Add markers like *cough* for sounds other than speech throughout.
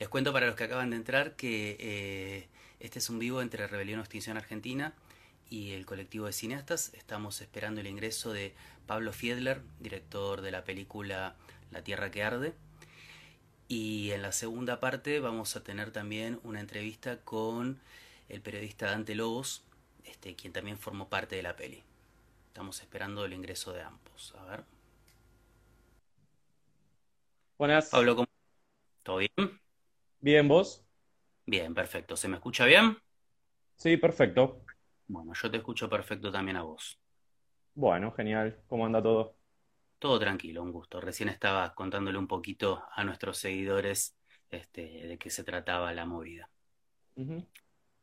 Les cuento para los que acaban de entrar que eh, este es un vivo entre Rebelión o Extinción Argentina y el colectivo de cineastas. Estamos esperando el ingreso de Pablo Fiedler, director de la película La Tierra que Arde. Y en la segunda parte vamos a tener también una entrevista con el periodista Dante Lobos, este, quien también formó parte de la peli. Estamos esperando el ingreso de ambos. A ver. Buenas. Pablo, ¿cómo? ¿Todo bien? Bien, ¿vos? Bien, perfecto. ¿Se me escucha bien? Sí, perfecto. Bueno, yo te escucho perfecto también a vos. Bueno, genial. ¿Cómo anda todo? Todo tranquilo, un gusto. Recién estaba contándole un poquito a nuestros seguidores este, de qué se trataba la movida.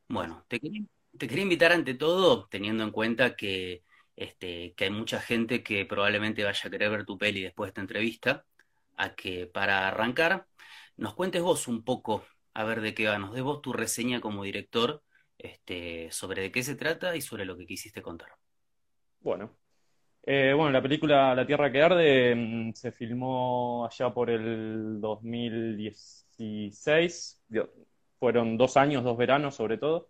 Bueno, te quería, te quería invitar ante todo, teniendo en cuenta que, este, que hay mucha gente que probablemente vaya a querer ver tu peli después de esta entrevista, a que para arrancar nos cuentes vos un poco, a ver de qué va, nos des vos tu reseña como director, este, sobre de qué se trata y sobre lo que quisiste contar. Bueno. Eh, bueno, la película La Tierra que Arde mm, se filmó allá por el 2016. Dio- Fueron dos años, dos veranos sobre todo.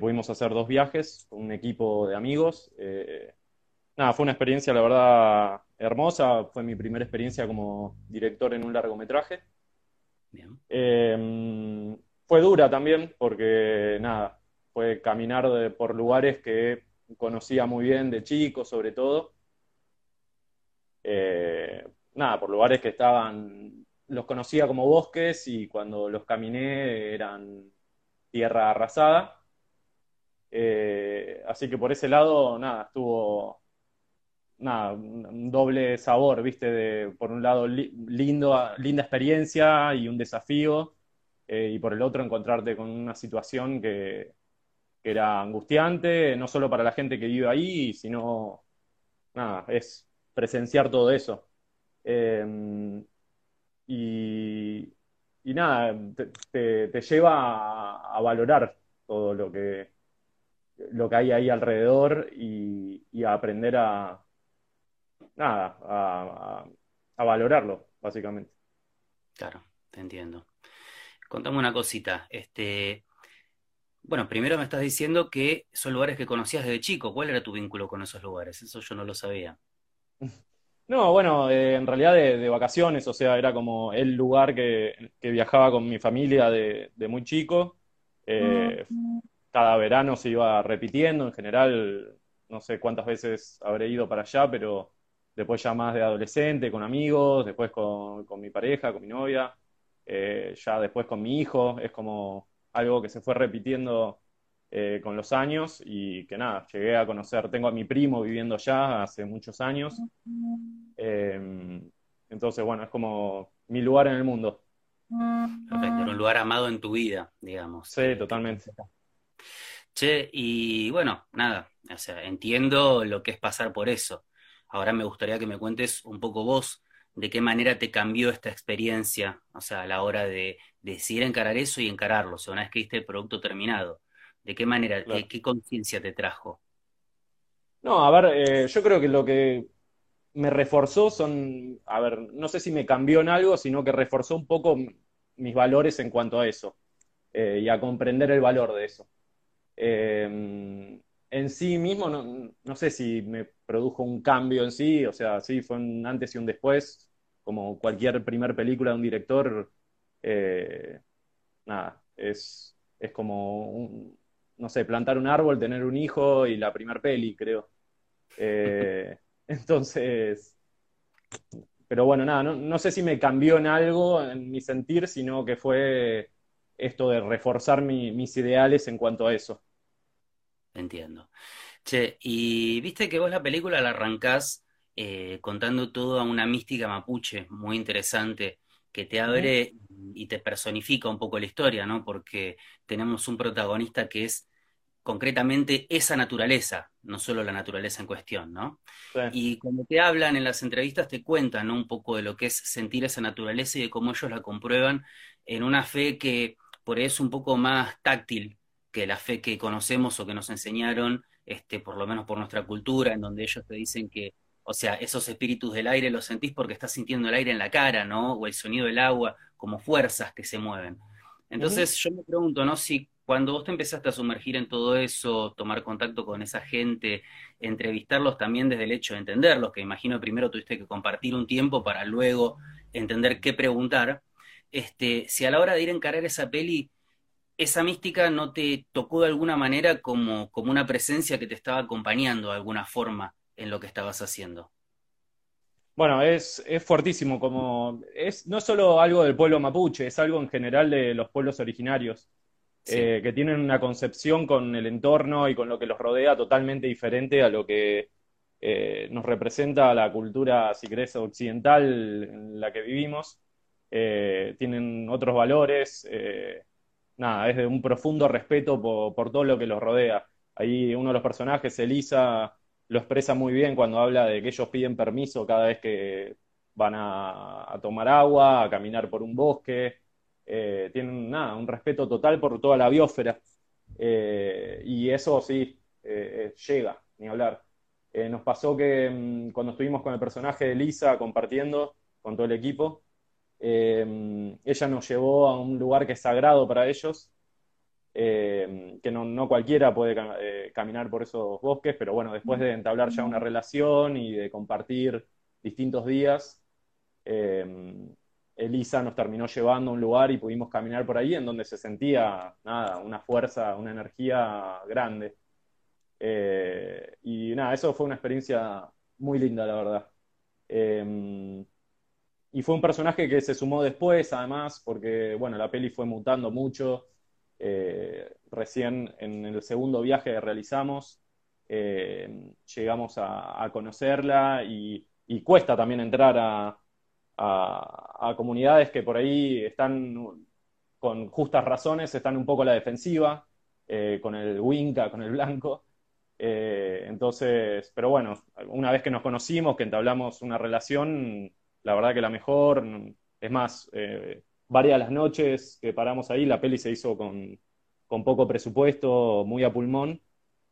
pudimos hacer dos viajes con un equipo de amigos. Eh, nada, fue una experiencia, la verdad, hermosa. Fue mi primera experiencia como director en un largometraje. Bien, Eh, fue dura también porque, nada, fue caminar de- por lugares que conocía muy bien de chico, sobre todo. Eh, nada, por lugares que estaban, los conocía como bosques y cuando los caminé eran tierra arrasada. Eh, así que por ese lado, nada, estuvo, nada, un doble sabor, ¿viste? De, por un lado, li- linda experiencia y un desafío, eh, y por el otro, encontrarte con una situación que, que era angustiante, no solo para la gente que vive ahí, sino, nada, es presenciar todo eso. Eh, y, y nada, te, te- lleva a, a valorar todo lo que, lo que hay ahí alrededor y, y a aprender a, nada, a, a- a valorarlo, básicamente. claro, te entiendo. Contame una cosita, este, bueno, primero me estás diciendo que son lugares que conocías desde chico. ¿Cuál era tu vínculo con esos lugares? Eso yo no lo sabía. *laughs* No, bueno, eh, en realidad de, de vacaciones, o sea, era como el lugar que, que viajaba con mi familia de, de muy chico. Eh, cada verano se iba repitiendo, en general, no sé cuántas veces habré ido para allá, pero después ya más de adolescente, con amigos, después con, con mi pareja, con mi novia, eh, ya después con mi hijo, es como algo que se fue repitiendo eh, con los años y que nada, llegué a conocer, tengo a mi primo viviendo allá hace muchos años. Eh, entonces, bueno, es como mi lugar en el mundo. Perfecto, un lugar amado en tu vida, digamos. Sí, totalmente. Che, y bueno, nada, o sea, entiendo lo que es pasar por eso. Ahora me gustaría que me cuentes un poco vos de qué manera te cambió esta experiencia, o sea, a la hora de, de decidir encarar eso y encararlo, o sea, una vez que viste el producto terminado, de qué manera, Claro. qué, qué conciencia te trajo. No, a ver, eh, yo creo que lo que me reforzó son, a ver, no sé si me cambió en algo, sino que reforzó un poco mis valores en cuanto a eso, eh, y a comprender el valor de eso. Eh, en sí mismo, no, no sé si me produjo un cambio en sí, o sea, sí, fue un antes y un después, como cualquier primer película de un director, eh, nada, es, es como, un- no sé, plantar un árbol, tener un hijo y la primer peli, creo. Eh, *laughs* entonces, pero bueno, nada, no, no sé si me cambió en algo, en mi sentir, sino que fue esto de reforzar mi- mis ideales en cuanto a eso. Entiendo. Che, y viste que vos la película la arrancás eh, contando toda una mística mapuche muy interesante que te abre y te personifica un poco la historia, ¿no? Porque tenemos un protagonista que es concretamente esa naturaleza, no solo la naturaleza en cuestión, ¿no? Y cuando te hablan en las entrevistas te cuentan, ¿no? Un poco de lo que es sentir esa naturaleza y de cómo ellos la comprueban en una fe que por ahí es un poco más táctil que la fe que conocemos o que nos enseñaron, este, por lo menos por nuestra cultura, en donde ellos te dicen que o sea, esos espíritus del aire los sentís porque estás sintiendo el aire en la cara, ¿no? O el sonido del agua, como fuerzas que se mueven. Entonces yo me pregunto, ¿no? Si cuando vos te empezaste a sumergir en todo eso, tomar contacto con esa gente, entrevistarlos también desde el hecho de entenderlos, que imagino primero tuviste que compartir un tiempo para luego entender qué preguntar, este, si a la hora de ir a encarar esa peli, esa mística no te tocó de alguna manera como, como una presencia que te estaba acompañando de alguna forma en lo que estabas haciendo. Bueno, es, es fuertísimo, como es no solo algo del pueblo mapuche, es algo en general de los pueblos originarios, eh, que tienen una concepción con el entorno y con lo que los rodea totalmente diferente a lo que eh, nos representa la cultura, si querés, occidental en la que vivimos. Eh, tienen otros valores, nada, es de un profundo respeto por, todo lo que los rodea. Ahí uno de los personajes, Elisa, lo expresa muy bien cuando habla de que ellos piden permiso cada vez que van a, tomar agua, a caminar por un bosque. Eh, tienen nada, un respeto total por toda la biosfera. Eh, y eso sí, eh, llega, ni hablar. nos pasó que mm, cuando estuvimos con el personaje de Lisa compartiendo con todo el equipo, ella nos llevó a un lugar que es sagrado para ellos, eh, que no, cualquiera puede eh, caminar por esos bosques, pero bueno, después de entablar ya una relación y de compartir distintos días, eh, Elisa nos terminó llevando a un lugar y pudimos caminar por ahí en donde se sentía nada, una fuerza, una energía grande. y nada, eso fue una experiencia muy linda, la verdad. Y fue un personaje que se sumó después, además, porque bueno, la peli fue mutando mucho eh, recién en el segundo viaje que realizamos, eh, llegamos a, conocerla y, cuesta también entrar a, comunidades que por ahí están con justas razones, están un poco a la defensiva, eh, con el Winca, con el blanco. entonces, pero bueno, una vez que nos conocimos, que entablamos una relación, la verdad que la mejor, es más, varias de las noches que paramos ahí, la peli se hizo con, poco presupuesto, muy a pulmón,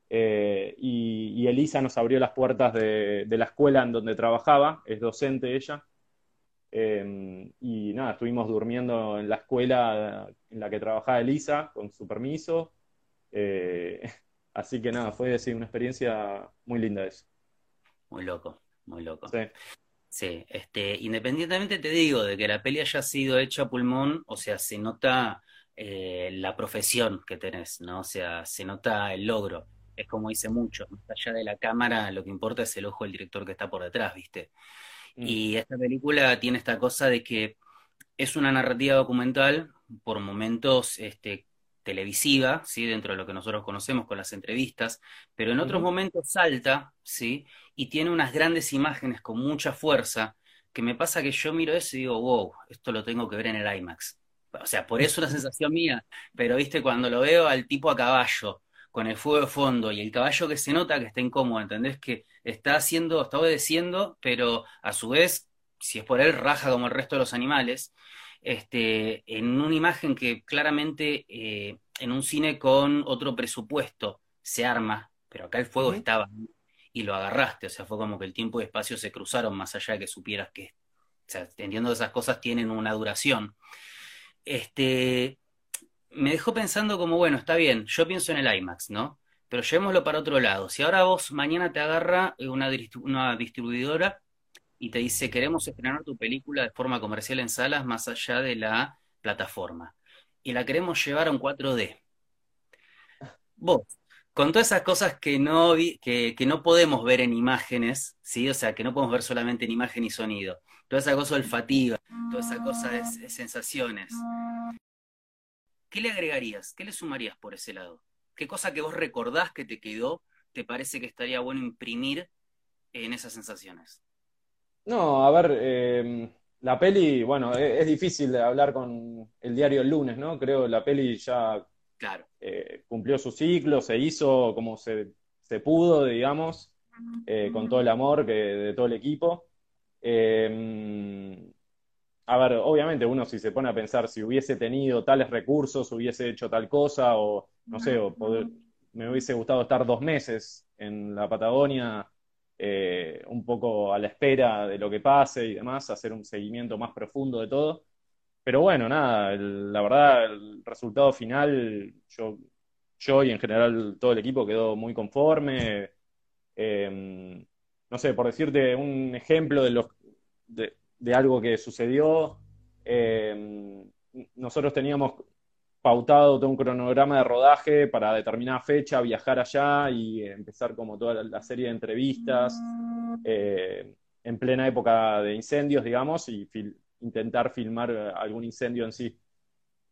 eh, y, Elisa nos abrió las puertas de, la escuela en donde trabajaba, es docente ella, eh, y nada, estuvimos durmiendo en la escuela en la que trabajaba Elisa, con su permiso, eh, *laughs* así que nada, fue una experiencia muy linda eso. Muy loco, muy loco. Sí. Sí, este, independientemente te digo de que la peli haya sido hecha a pulmón, o sea, se nota eh, la profesión que tenés, ¿no? O sea, se nota el logro. Es como dice mucho, más allá de la cámara, lo que importa es el ojo del director que está por detrás, ¿viste? Mm. Y esta película tiene esta cosa de que es una narrativa documental, por momentos este, televisiva, ¿sí? dentro de lo que nosotros conocemos con las entrevistas, pero en otros momentos salta, ¿sí? y tiene unas grandes imágenes con mucha fuerza, que me pasa que yo miro eso y digo, wow, esto lo tengo que ver en el IMAX. O sea, por eso es una *laughs* sensación mía, pero viste, cuando lo veo al tipo a caballo, con el fuego de fondo y el caballo que se nota que está incómodo, ¿entendés? Que está haciendo, está obedeciendo, pero a su vez, si es por él, raja como el resto de los animales este, en una imagen que claramente eh, en un cine con otro presupuesto se arma, pero acá el fuego estaba y lo agarraste, o sea, fue como que el tiempo y espacio se cruzaron más allá de que supieras que, o sea, entendiendo esas cosas tienen una duración. Este, me dejó pensando como, bueno, está bien, yo pienso en el IMAX, ¿no? Pero llevémoslo para otro lado. Si ahora vos mañana te agarra una, una distribuidora y te dice, queremos estrenar tu película de forma comercial en salas más allá de la plataforma. Y la queremos llevar a un 4D. Vos, con todas esas cosas que no, que, no podemos ver en imágenes, ¿sí? O sea, que no podemos ver solamente en imagen y sonido. Toda esa cosa olfativa, toda esa cosa de sensaciones. ¿Qué le agregarías? ¿Qué le sumarías por ese lado? ¿Qué cosa que vos recordás que te quedó te parece que estaría bueno imprimir en esas sensaciones? No, a ver, em, la peli, bueno, e, es, difícil de hablar con el diario el lunes, ¿no? Creo que la peli ya claro. Eh, cumplió su ciclo, se hizo como se, pudo, digamos, eh, con todo el amor que, de todo el equipo. Em, a ver, obviamente uno si se pone a pensar si hubiese tenido tales recursos, hubiese hecho tal cosa, o no sé, o me hubiese gustado estar dos meses en la Patagonia eh, un poco a la espera de lo que pase y demás, hacer un seguimiento más profundo de todo. Pero bueno, nada, la verdad, el resultado final, yo, yo y en general todo el equipo quedó muy conforme. Em, no sé, por decirte un ejemplo de, los, de, algo que sucedió, em, nosotros teníamos pautado todo un cronograma de rodaje para determinada fecha, viajar allá y empezar como toda la, serie de entrevistas eh, en plena época de incendios, digamos, y intentar filmar algún incendio en sí.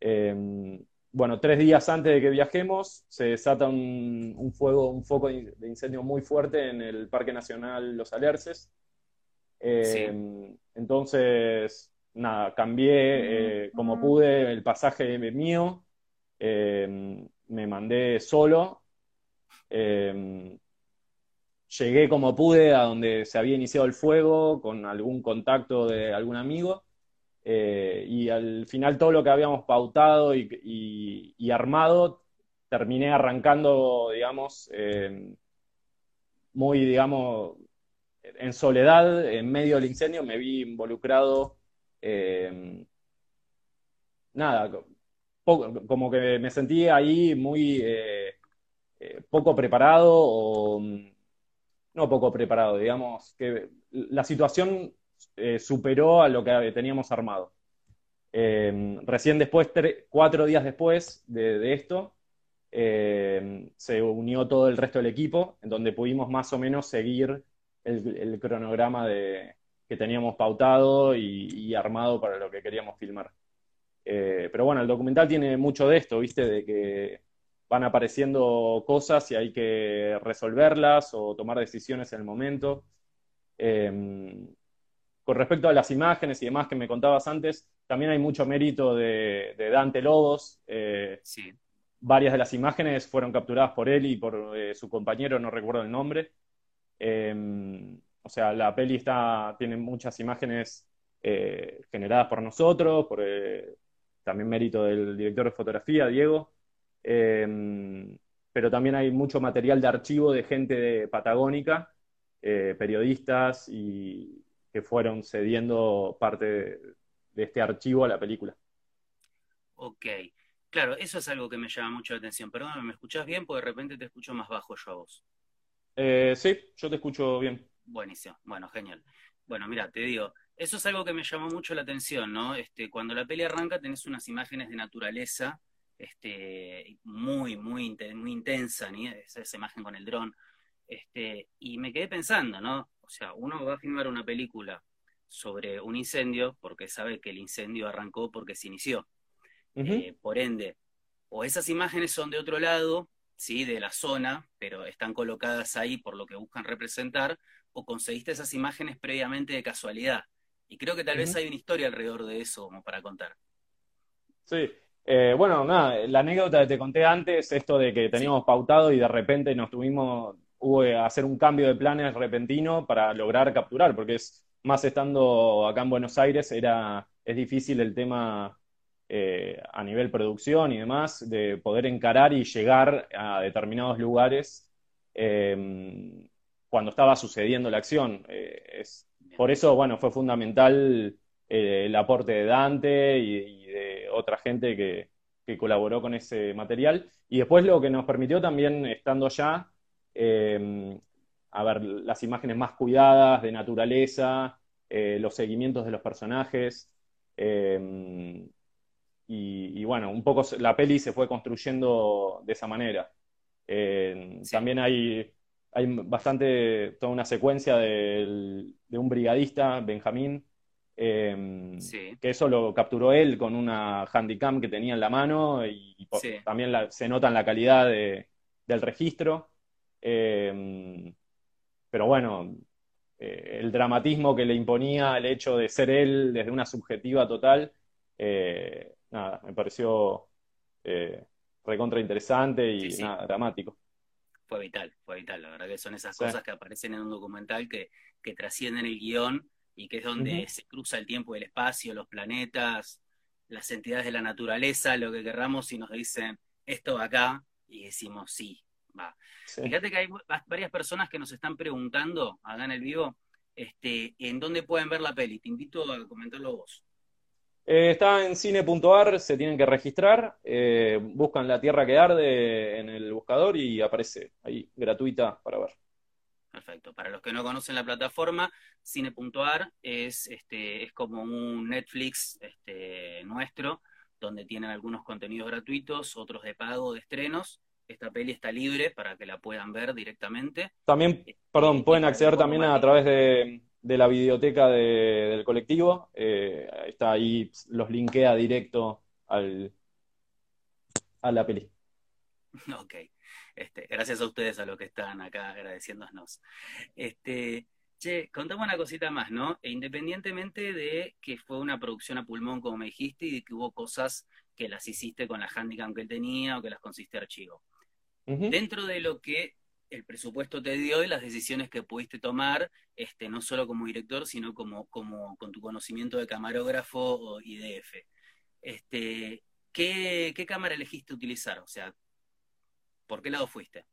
Eh, bueno, tres días antes de que viajemos se desata un, fuego, un foco de incendio muy fuerte en el Parque Nacional Los Alerces. Eh, entonces, nada, cambié eh, como pude el pasaje mío, eh, me mandé solo, llegué como pude a donde se había iniciado el fuego con algún contacto de algún amigo eh, y al final todo lo que habíamos pautado y, armado, terminé arrancando, digamos, muy, digamos, en soledad, en medio del incendio, me vi involucrado, eh, nada, como que me sentí ahí muy eh, poco preparado o no poco preparado, digamos, que la situación eh, superó a lo que teníamos armado. Eh, recién después, cuatro días después de, esto, eh, se unió todo el resto del equipo, en donde pudimos más o menos seguir el, cronograma de, que teníamos pautado y, armado para lo que queríamos filmar. pero bueno, el documental tiene mucho de esto, ¿viste? De que van apareciendo cosas y hay que resolverlas o tomar decisiones en el momento. Con respecto a las imágenes y demás que me contabas antes, también hay mucho mérito de, Dante Lobos. Eh, sí. Varias de las imágenes fueron capturadas por él y por eh, su compañero, no recuerdo el nombre. O sea, la peli está, tiene muchas imágenes eh, generadas por nosotros, por también mérito del director de fotografía, Diego. Em, pero también hay mucho material de archivo de gente de Patagónica, periodistas y, que fueron cediendo parte de, este archivo a la película. Ok, claro, eso es algo que me llama mucho la atención. Perdóname, ¿me escuchás bien? Porque de repente te escucho más bajo yo a vos. Eh, sí, yo te escucho bien. Buenísimo, bueno, genial. Bueno, mira, te digo, eso es algo que me llamó mucho la atención, ¿no? Este, cuando la peli arranca tenés unas imágenes de naturaleza este, muy, muy, muy intensa, esa, esa imagen con el dron. Este, y me quedé pensando, ¿no? O sea, uno va a filmar una película sobre un incendio porque sabe que el incendio arrancó porque se inició. Eh, por ende, o esas imágenes son de otro lado, sí, de la zona, pero están colocadas ahí por lo que buscan representar, o conseguiste esas imágenes previamente de casualidad. Y creo que tal vez hay una historia alrededor de eso como para contar. Sí, eh, bueno, nada, la anécdota que te conté antes, esto de que teníamos pautado y de repente nos tuvimos, hubo que hacer un cambio de planes repentino para lograr capturar, porque es más estando acá en Buenos Aires, era, es difícil el tema eh, a nivel producción y demás, de poder encarar y llegar a determinados lugares em, cuando estaba sucediendo la acción. Eh, es, por eso, bueno, fue fundamental eh, el aporte de Dante y, de otra gente que, que colaboró con ese material. Y después lo que nos permitió también, estando allá, Em, a ver, las imágenes más cuidadas de naturaleza, eh, los seguimientos de los personajes. Em, y, bueno, un poco la peli se fue construyendo de esa manera. Em, también hay, hay bastante, toda una secuencia de un brigadista, Benjamín, que eso lo capturó él con una handicam que tenía en la mano y, también se nota en la calidad del registro. Eh, pero bueno, eh, el dramatismo que le imponía el hecho de ser él desde una subjetiva total, eh, nada, me pareció recontra interesante y nada, dramático. Fue vital, fue vital, la verdad que son esas cosas que aparecen en un documental que, que trascienden el guion y que es donde se cruza el tiempo y el espacio, los planetas, las entidades de la naturaleza, lo que querramos y nos dicen esto acá y decimos sí, Va. Fíjate que hay varias personas que nos están preguntando acá en el vivo este, en dónde pueden ver la peli. Te invito a comentarlo vos. Eh, está en cine.ar, se tienen que registrar, eh, buscan La Tierra que Arde en el buscador y aparece ahí, gratuita para ver. Perfecto. Para los que no conocen la plataforma, cine.ar es, este, es como un Netflix este, nuestro, donde tienen algunos contenidos gratuitos, otros de pago, de estrenos. Esta peli está libre para que la puedan ver directamente. También, eh, perdón, pueden acceder también a través de, de la biblioteca del colectivo. Eh, está ahí, los linkea directo al, a la peli. *laughs* Ok. Este, gracias a ustedes a los que están acá agradeciéndonos. Este, che, contame una cosita más, ¿no? E independientemente de que fue una producción a pulmón, como me dijiste, y de que hubo cosas que las hiciste con la handicap que él tenía o que las consiste archivo. Dentro de lo que el presupuesto te dio y las decisiones que pudiste tomar, este, no solo como director, sino como, como con tu conocimiento de camarógrafo y DF. Este, ¿qué, ¿Qué cámara elegiste utilizar? O sea, ¿por qué lado fuiste?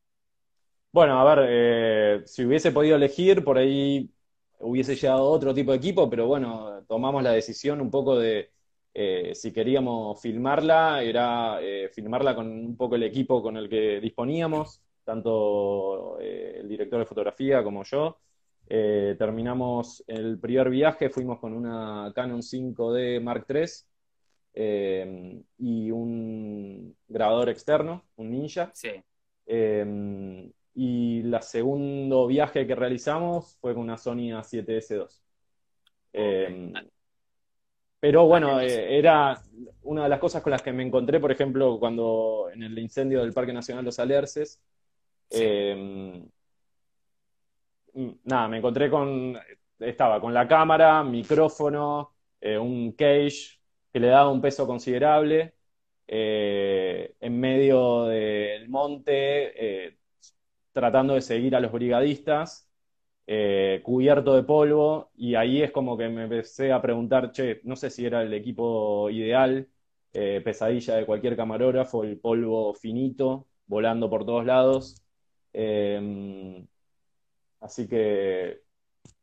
Bueno, a ver, eh, si hubiese podido elegir, por ahí hubiese llegado otro tipo de equipo, pero bueno, tomamos la decisión un poco de eh, si queríamos filmarla, era eh, filmarla con un poco el equipo con el que disponíamos tanto eh, el director de fotografía como yo. Eh, terminamos el primer viaje, fuimos con una Canon 5D Mark III eh, y un grabador externo, un Ninja. Sí. y el segundo viaje que realizamos fue con una Sony A7S2. Pero bueno, era una de las cosas con las que me encontré, por ejemplo, cuando en el incendio del Parque Nacional Los Alerces, Em, nada, me encontré con, estaba con la cámara, micrófono, eh, un cage que le daba un peso considerable, eh, en medio del monte, eh, tratando de seguir a los brigadistas, cubierto de polvo, y ahí es como que me empecé a preguntar, che, no sé si era el equipo ideal, pesadilla de cualquier camarógrafo, el polvo finito, volando por todos lados. Em, así que,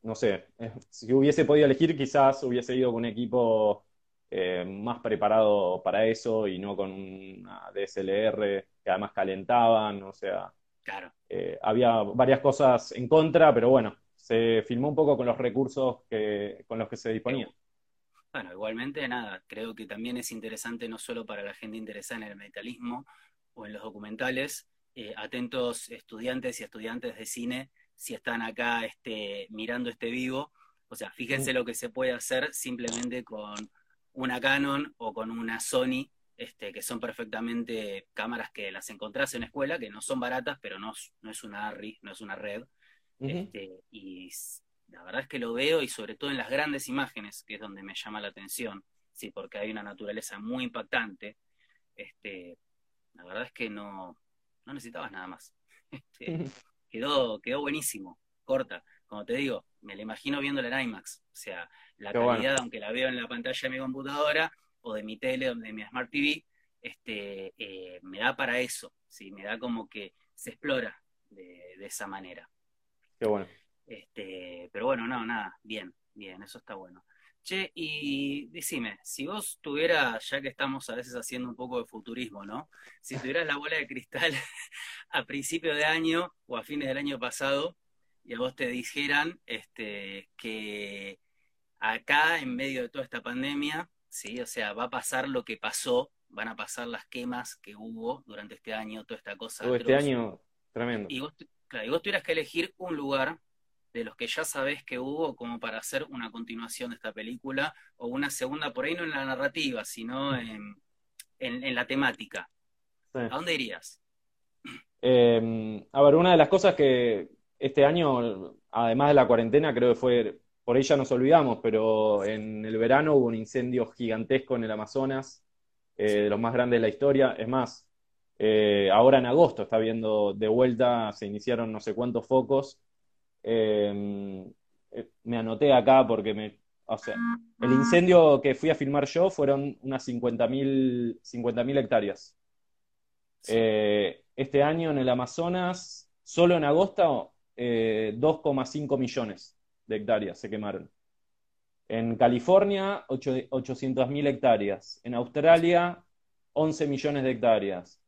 no sé, si hubiese podido elegir, quizás hubiese ido con un equipo eh, más preparado para eso y no con una DSLR que además calentaban, o sea, claro. Eh, había varias cosas en contra, pero bueno, se filmó un poco con los recursos que, con los que se disponía. Bueno, igualmente nada, creo que también es interesante no solo para la gente interesada en el metalismo o en los documentales, eh, atentos estudiantes y estudiantes de cine si están acá este, mirando este vivo. O sea, fíjense lo que se puede hacer simplemente con una Canon o con una Sony, este, que son perfectamente cámaras que las encontrás en escuela, que no son baratas, pero no, no es una ARRI, no es una red. este, y la verdad es que lo veo y sobre todo en las grandes imágenes, que es donde me llama la atención, sí, porque hay una naturaleza muy impactante. Este, la verdad es que no, no necesitabas nada más. *laughs* Este, quedó, quedó buenísimo, corta. Como te digo, me la imagino viéndola en IMAX. O sea, la calidad, aunque la veo en la pantalla de mi computadora o de mi tele o de mi Smart TV, este, eh, me da para eso. ¿sí? Me da como que se explora de, de esa manera. Qué bueno. Este, pero bueno, no, nada, bien, bien, eso está bueno. Che, y decime, si vos tuvieras, ya que estamos a veces haciendo un poco de futurismo, ¿no? Si tuvieras la bola de cristal *laughs* a principio de año o a fines del año pasado, y a vos te dijeran este, que acá, en medio de toda esta pandemia, ¿sí? O sea, va a pasar lo que pasó, van a pasar las quemas que hubo durante este año, toda esta cosa. Todo este año, tremendo. Y vos, claro, y vos tuvieras que elegir un lugar de los que ya sabés que hubo como para hacer una continuación de esta película o una segunda, por ahí no en la narrativa, sino en, la temática. ¿A dónde irías? Em, a ver, una de las cosas que este año, además de la cuarentena, creo que fue, por ahí ya nos olvidamos, pero en el verano hubo un incendio gigantesco en el Amazonas, eh, de los más grandes de la historia. Es más, eh, ahora en agosto está viendo de vuelta, se iniciaron no sé cuántos focos eh, me anoté acá porque me, o sea, el incendio que fui a filmar yo fueron unas 50.000 50 hectáreas. este año en el Amazonas, solo en agosto, 2,5 millones de hectáreas se quemaron. En California, 800.000 hectáreas. En Australia, 11 millones de hectáreas.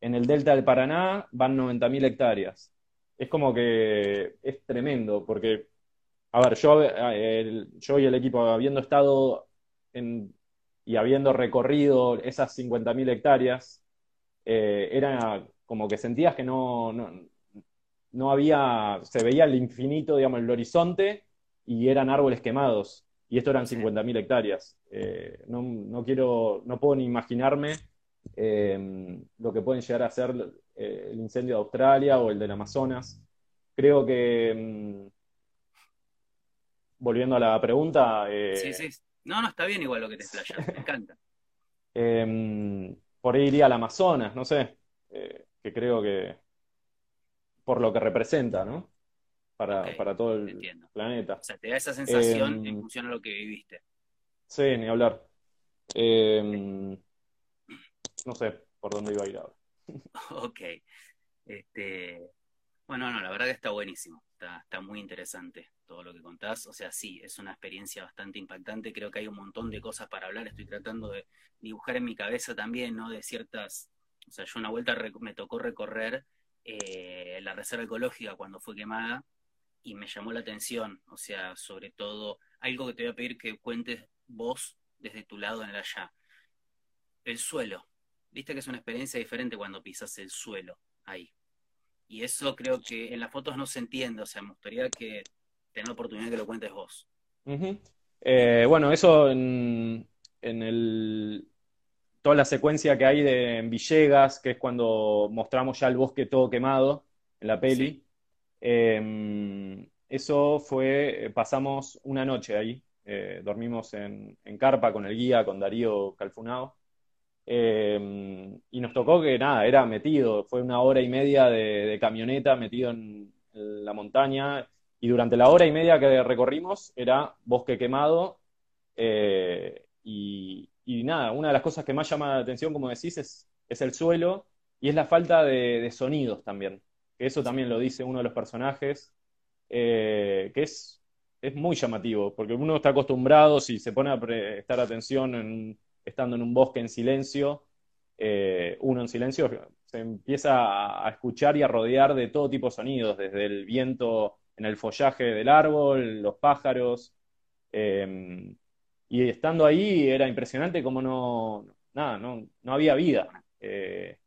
En el delta del Paraná van 90.000 hectáreas. Es como que es tremendo, porque, a ver, yo, eh, yo y el equipo, habiendo estado en, y habiendo recorrido esas 50.000 hectáreas, eh, era como que sentías que no, no, no había, se veía el infinito, digamos, el horizonte, y eran árboles quemados. Y esto eran 50.000 hectáreas. Eh, no, quiero, no puedo ni imaginarme eh, lo que pueden llegar a ser eh, el incendio de Australia o el del Amazonas. Creo que, mm, volviendo a la pregunta... sí, sí. No, no, está bien igual lo que te explayas, me encanta. *laughs* por ahí iría al Amazonas, no sé, que creo que por lo que representa, ¿no? para, todo el planeta. O sea, te da esa sensación en em, función a lo que viviste. Sí, ni hablar. Em, no sé por dónde iba a ir ahora. *laughs* ok. Este, bueno, no, la verdad que está buenísimo. Está, está muy interesante todo lo que contás. O sea, sí, es una experiencia bastante impactante. Creo que hay un montón de cosas para hablar. Estoy tratando de dibujar en mi cabeza también, ¿no? De ciertas. O sea, yo una vuelta me tocó recorrer eh, la reserva ecológica cuando fue quemada y me llamó la atención, o sea, sobre todo, algo que te voy a pedir que cuentes vos desde tu lado en el allá. El suelo. Viste que es una experiencia diferente cuando pisas el suelo ahí. Y eso creo que en las fotos no se entiende, o sea, me gustaría que tenga la oportunidad que lo cuentes vos. Eh, bueno, eso en, el, toda la secuencia que hay de en Villegas, que es cuando mostramos ya el bosque todo quemado en la peli. Em, eso fue, eh, pasamos una noche ahí, eh, dormimos en, carpa con el guía, con Darío Calfunao, em, y nos tocó que nada, era metido, fue una hora y media de, camioneta metido en, la montaña, y durante la hora y media que recorrimos era bosque quemado, eh, y, nada, una de las cosas que más llama la atención, como decís, es, el suelo y es la falta de sonidos también que eso también lo dice uno de los personajes, eh, que es, es muy llamativo, porque uno está acostumbrado, si se pone a prestar atención estando en un bosque en silencio, eh, uno en silencio se empieza a, escuchar y a rodear de todo tipo de sonidos, desde el viento en el follaje del árbol, los pájaros. Em, y estando ahí era impresionante como no, nada, no, no había vida. Eh,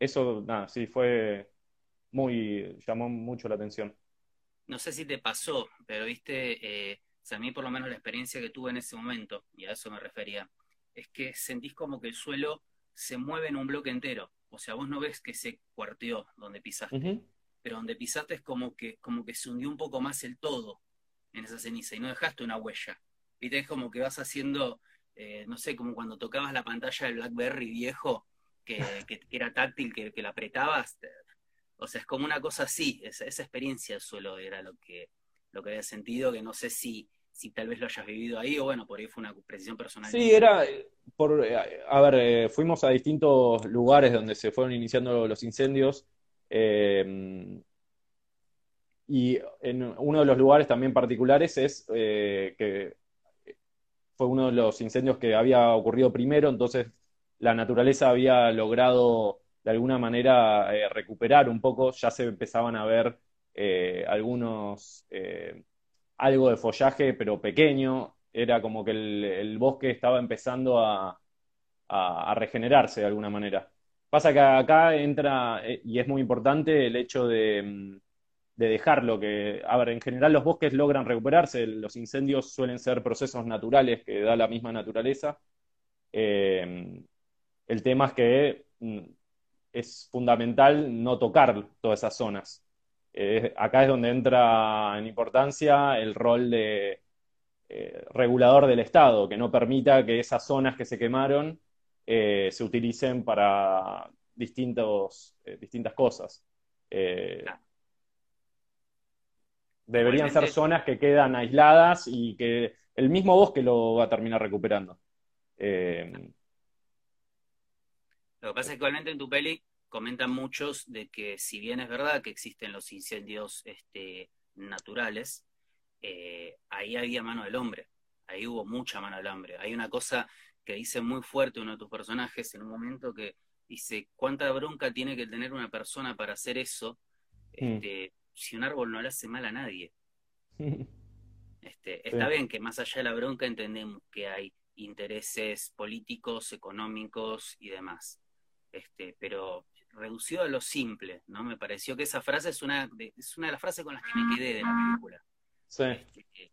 eso, nada, sí, fue muy, llamó mucho la atención. No sé si te pasó, pero viste, eh, a mí por lo menos la experiencia que tuve en ese momento, y a eso me refería, es que sentís como que el suelo se mueve en un bloque entero. O sea, vos no ves que se cuarteó donde pisaste, pero donde pisaste es como que, como que se hundió un poco más el todo en esa ceniza y no dejaste una huella. Viste, es como que vas haciendo, eh, no sé, como cuando tocabas la pantalla del Blackberry viejo que, *laughs* era táctil, que, que la apretabas. O sea, es como una cosa así, esa, esa experiencia solo era lo que, lo que había sentido, que no sé si, si tal vez lo hayas vivido ahí o bueno, por ahí fue una precisión personal. Sí, era, por, a ver, eh, fuimos a distintos lugares donde se fueron iniciando los incendios em, y en uno de los lugares también particulares es eh, que fue uno de los incendios que había ocurrido primero, entonces la naturaleza había logrado de alguna manera eh, recuperar un poco, ya se empezaban a ver eh, algunos, eh, algo de follaje, pero pequeño, era como que el, bosque estaba empezando a, regenerarse de alguna manera. Pasa que acá entra, y es muy importante, el hecho de, mm, de dejarlo, que, a en general los bosques logran recuperarse, los incendios suelen ser procesos naturales que da la misma naturaleza. El tema es que mm, es fundamental no tocar todas esas zonas. Eh, acá es donde entra en importancia el rol de eh, regulador del Estado, que no permita que esas zonas que se quemaron eh, se utilicen para distintos, distintas cosas. deberían ser zonas que quedan aisladas y que el mismo bosque lo va a terminar recuperando. Lo que pasa es que igualmente en tu peli comentan muchos de que si bien es verdad que existen los incendios este, naturales, eh, ahí había mano del hombre, ahí hubo mucha mano del hombre. Hay una cosa que dice muy fuerte uno de tus personajes en un momento que dice, ¿cuánta bronca tiene que tener una persona para hacer eso? Mm. Este, si un árbol no le hace mal a nadie. *laughs* Este, está bien que más allá de la bronca entendemos que hay intereses políticos, económicos y demás. Este, pero reducido a lo simple, ¿no? Me pareció que esa frase es una de, es una de las frases con las que me quedé de la película. Sí. Este,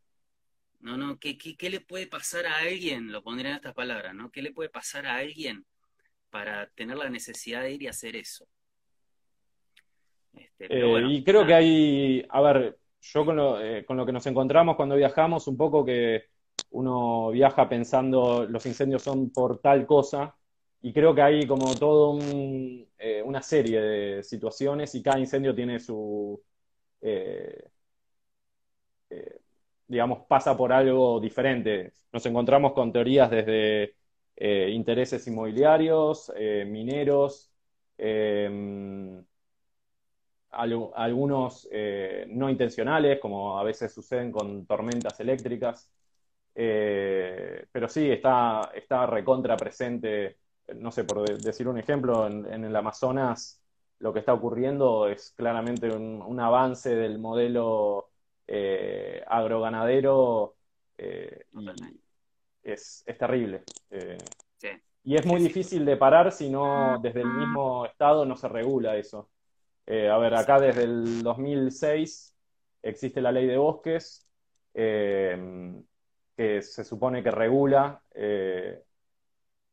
no, no, ¿qué, ¿qué, le puede pasar a alguien? Lo pondré en estas palabras, ¿no? ¿Qué le puede pasar a alguien para tener la necesidad de ir y hacer eso? Este, eh, y creo que hay, a ver, yo con lo, eh, con lo que nos encontramos cuando viajamos, un poco que uno viaja pensando los incendios son por tal cosa, y creo que hay como todo eh, una serie de situaciones y cada incendio tiene su, eh, eh, digamos, pasa por algo diferente. Nos encontramos con teorías desde intereses inmobiliarios, mineros, algunos no intencionales, como a veces suceden con tormentas eléctricas. pero sí, está, está recontra presente no sé, por decir un ejemplo, en, el Amazonas lo que está ocurriendo es claramente un, avance del modelo eh, agroganadero eh, y es, terrible. Eh, y es muy difícil de parar si no desde el mismo Estado no se regula eso. a ver, acá desde el 2006 existe la ley de bosques que se supone que regula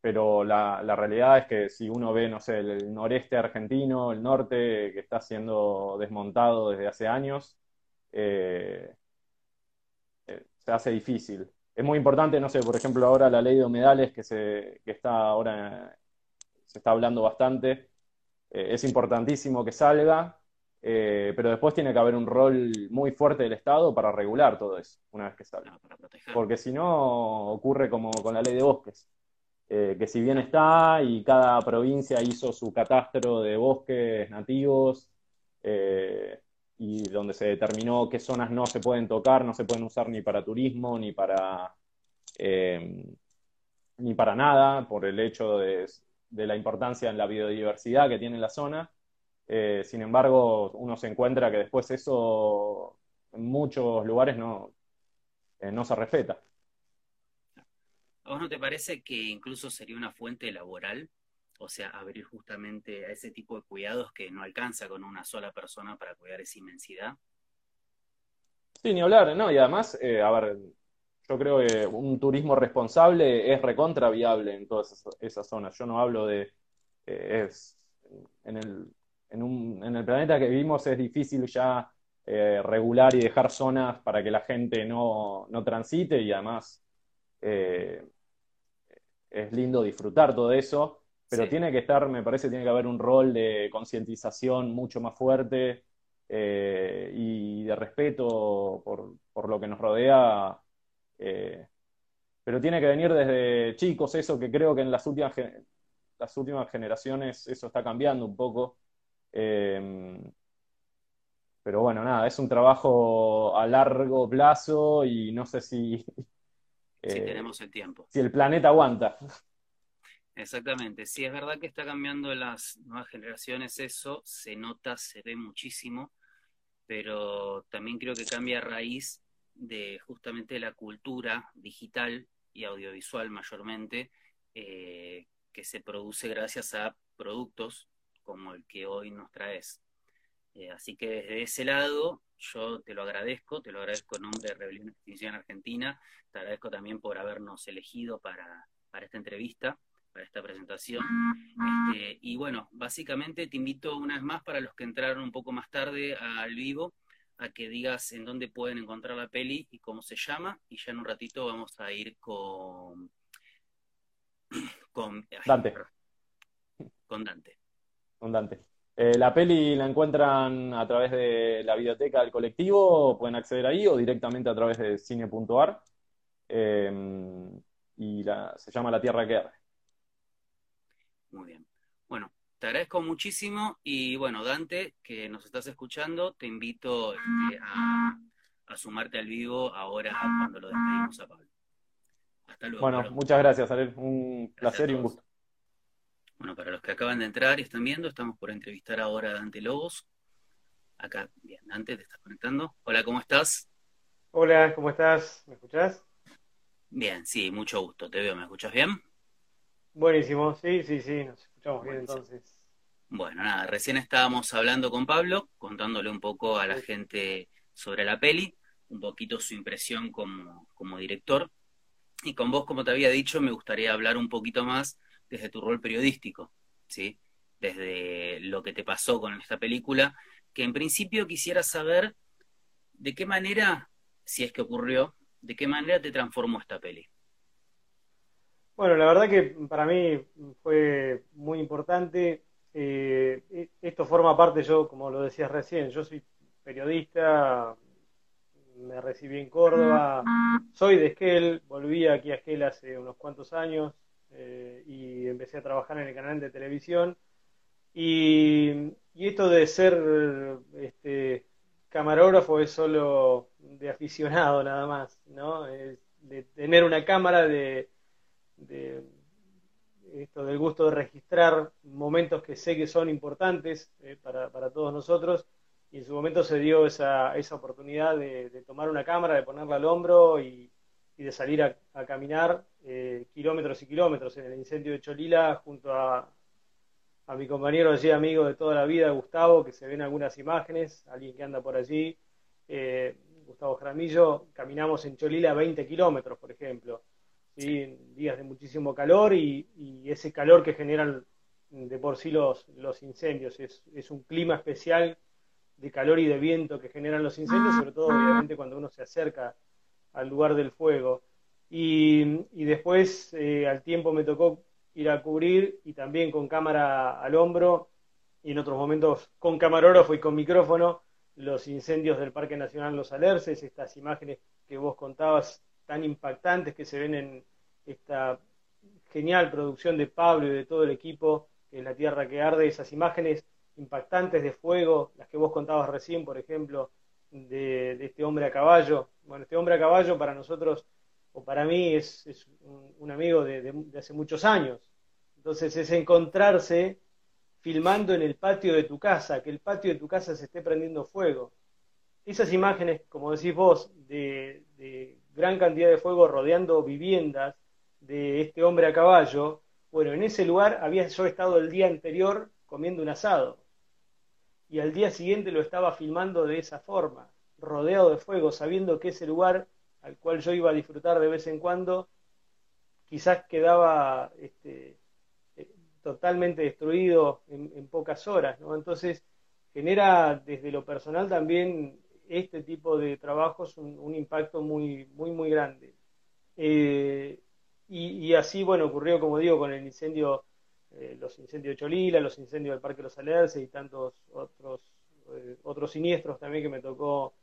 pero la, realidad es que si uno ve, no sé, el noreste argentino, el norte, que está siendo desmontado desde hace años, eh, eh, se hace difícil. Es muy importante, no sé, por ejemplo, ahora la ley de humedales que, se, que está ahora, se está hablando bastante, eh, es importantísimo que salga, pero después tiene que haber un rol muy fuerte del Estado para regular todo eso, una vez que salga. Porque si no, ocurre como con la ley de bosques eh, que si bien está y cada provincia hizo su catastro de bosques nativos eh, y donde se determinó qué zonas no se pueden tocar, no se pueden usar ni para turismo ni para, eh, ni para nada, por el hecho de, la importancia en la biodiversidad que tiene la zona. sin embargo, uno se encuentra que después eso en muchos lugares no, no se respeta. ¿A vos no te parece que incluso sería una fuente laboral? O sea, abrir justamente a ese tipo de cuidados que no alcanza con una sola persona para cuidar esa inmensidad. Sí, ni hablar, ¿no? Y además, eh, a ver, yo creo que un turismo responsable es recontra viable en todas esas, zonas. Yo no hablo de. Eh, en, el, en, un, en el planeta que vivimos es difícil ya eh, regular y dejar zonas para que la gente no, no transite y además es lindo disfrutar todo eso, pero tiene que estar, me parece, tiene que haber un rol de concientización mucho más fuerte eh, y de respeto por, lo que nos rodea. Eh, pero tiene que venir desde chicos eso que creo que en las últimas, las últimas generaciones eso está cambiando un poco. pero bueno, nada, es un trabajo a largo plazo y no sé si, si eh, tenemos el tiempo. Si el planeta aguanta. Exactamente, sí es verdad que está cambiando las nuevas generaciones eso, se nota, se ve muchísimo, pero también creo que cambia a raíz de justamente la cultura digital y audiovisual mayormente eh, que se produce gracias a productos como el que hoy nos traes. Eh, así que desde ese lado yo te lo agradezco, te lo agradezco en nombre de Rebelión Extinción Argentina, te agradezco también por habernos elegido para, esta entrevista, para esta presentación. Este, y bueno, básicamente te invito una vez más para los que entraron un poco más tarde al vivo, a que digas en dónde pueden encontrar la peli y cómo se llama, y ya en un ratito vamos a ir con... con Dante. Con Dante. Con Dante. Eh, la peli la encuentran a través de la biblioteca del colectivo, pueden acceder ahí o directamente a través de cine.ar. Em, y se llama La Tierra que Muy bien. Bueno, te agradezco muchísimo y bueno, Dante, que nos estás escuchando, te invito este, a, sumarte al vivo ahora cuando lo despedimos a Pablo. Hasta luego. Bueno, muchas gracias, Ariel. Un placer y un gusto. Bueno, para los que acaban de entrar y están viendo, estamos por entrevistar ahora a Dante Lobos. Acá, bien, Dante, te estás conectando. Hola, ¿cómo estás? Hola, ¿cómo estás? ¿Me escuchás? Bien, sí, mucho gusto. Te veo, ¿me escuchas bien? Buenísimo, sí, sí, sí, nos escuchamos bien entonces. Bueno, nada, recién estábamos hablando con Pablo, contándole un poco a la gente sobre la peli, un poquito su impresión como, como director. Y con vos, como te había dicho, me gustaría hablar un poquito más desde tu rol periodístico, ¿sí? Desde lo que te pasó con esta película, que en principio quisiera saber de qué manera, si es que ocurrió, de qué manera te transformó esta peli. Bueno, la verdad que para mí fue muy importante. Eh, e-, esto forma parte, yo, como lo decías recién, yo soy periodista, me recibí en Córdoba, soy de Esquel, volví aquí a Esquel hace unos cuantos años eh, y empecé a trabajar en el canal de televisión. Y, esto de ser este, camarógrafo es solo de aficionado nada más, ¿no? de tener una cámara de esto del gusto de registrar momentos que sé que son importantes eh, para, todos nosotros y en su momento se dio esa, esa oportunidad de, tomar una cámara, de ponerla al hombro y, de salir a, caminar eh, kilómetros y kilómetros en el incendio de Cholila junto a, a mi compañero allí, amigo de toda la vida, Gustavo, que se ven algunas imágenes, alguien que anda por allí, eh, Gustavo Jaramillo, caminamos en Cholila 20 kilómetros, por ejemplo días de muchísimo calor y, ese calor que generan de por sí los, los incendios. Es, es, un clima especial de calor y de viento que generan los incendios, sobre todo obviamente cuando uno se acerca al lugar del fuego. Y, después eh, al tiempo me tocó ir a cubrir y también con cámara al hombro y en otros momentos con camarógrafo y con micrófono los incendios del Parque Nacional Los Alerces, estas imágenes que vos contabas tan impactantes que se ven en esta genial producción de Pablo y de todo el equipo, en La Tierra que Arde, esas imágenes impactantes de fuego, las que vos contabas recién, por ejemplo, de, este hombre a caballo. Bueno, este hombre a caballo para nosotros, o para mí, es, un, amigo de, de hace muchos años. Entonces es encontrarse filmando en el patio de tu casa, que el patio de tu casa se esté prendiendo fuego. Esas imágenes, como decís vos, de, gran cantidad de fuego rodeando viviendas de este hombre a caballo, bueno, en ese lugar había yo estado el día anterior comiendo un asado y al día siguiente lo estaba filmando de esa forma, rodeado de fuego, sabiendo que ese lugar al cual yo iba a disfrutar de vez en cuando, quizás quedaba este, eh, totalmente destruido en, pocas horas, ¿no? Entonces genera desde lo personal también este tipo de trabajos un, impacto muy, muy, muy grande. Eh, y, así, bueno, ocurrió, como digo, con el incendio, eh, los incendios de Cholila, los incendios del Parque Los Alerces y tantos otros, eh, otros siniestros también que me tocó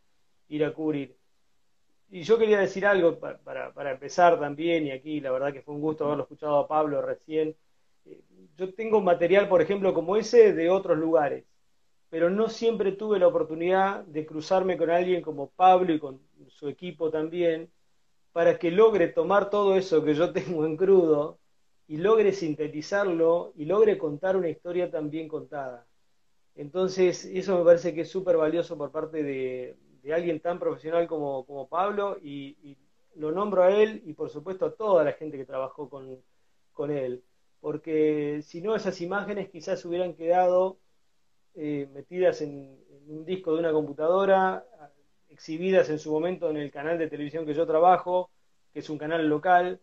ir a cubrir. Y yo quería decir algo para, para, empezar también, y aquí la verdad que fue un gusto haberlo escuchado a Pablo recién. yo tengo material, por ejemplo, como ese de otros lugares pero no siempre tuve la oportunidad de cruzarme con alguien como Pablo y con su equipo también, para que logre tomar todo eso que yo *laughs* tengo en crudo y logre sintetizarlo y logre contar una historia tan bien contada. Entonces, eso me parece que es súper valioso por parte de, alguien tan profesional como, como Pablo y, lo nombro a él y por supuesto a toda la gente que trabajó con, con él, porque si no esas imágenes quizás hubieran quedado eh, metidas en, un disco de una computadora, exhibidas en su momento en el canal de televisión que yo trabajo, que es un canal local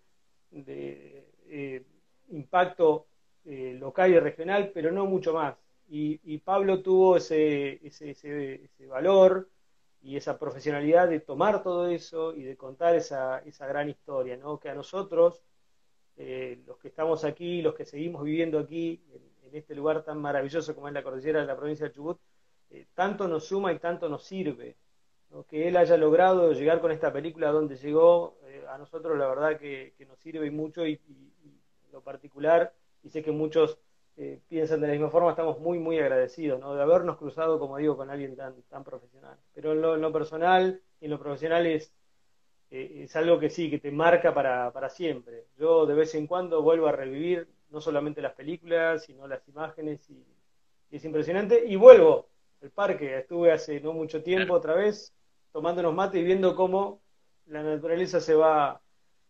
de eh, impacto eh, local y regional, pero no mucho más. Y, Pablo tuvo ese, ese, ese, valor y esa profesionalidad de tomar todo eso y de contar esa, esa gran historia, ¿no? que a nosotros, los que estamos aquí, los que seguimos viviendo aquí, en este lugar tan maravilloso como es la cordillera de la provincia de Chubut, eh, tanto nos suma y tanto nos sirve. Que él haya logrado llegar con esta película donde llegó, eh, a nosotros la verdad que, nos sirve mucho y, lo particular, y sé que muchos eh, piensan de la misma forma, estamos muy, muy agradecidos ¿no? de habernos cruzado, como digo, con alguien tan, tan profesional. Pero en lo, personal y en lo profesional es, eh, es algo que sí, que te marca para, para siempre. Yo de vez en cuando vuelvo a revivir no solamente las películas, sino las imágenes y, es impresionante. Y vuelvo al parque, estuve hace no mucho tiempo otra vez tomándonos mate y viendo cómo la naturaleza se va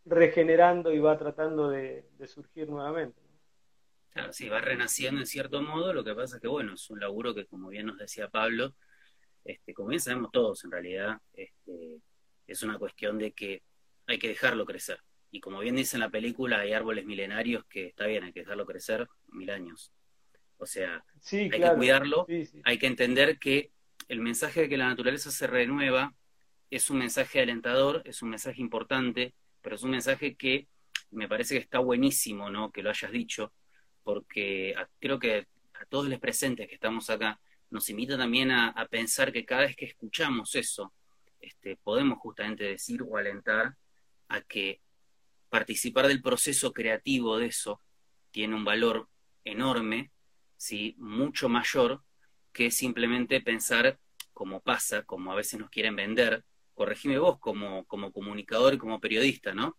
regenerando y va tratando de surgir nuevamente. Claro, sí, va renaciendo en cierto modo, lo que pasa es que, bueno, es un laburo que, como bien nos decía Pablo, este, como bien sabemos todos en realidad, este, es una cuestión de que hay que dejarlo crecer. Y como bien dice en la película, hay árboles milenarios que está bien, hay que dejarlo crecer mil años. O sea, hay que cuidarlo, hay que entender que el mensaje de que la naturaleza se renueva es un mensaje alentador, es un mensaje importante, pero es un mensaje que me parece que está buenísimo, ¿no? Que lo hayas dicho, porque creo que a todos los presentes que estamos acá nos invita también a, pensar que cada vez que escuchamos eso, este, podemos justamente decir o alentar a que participar del proceso creativo de eso tiene un valor enorme, ¿sí? mucho mayor que simplemente pensar como pasa, como a veces nos quieren vender, corregime vos como, como comunicador y como periodista, ¿no?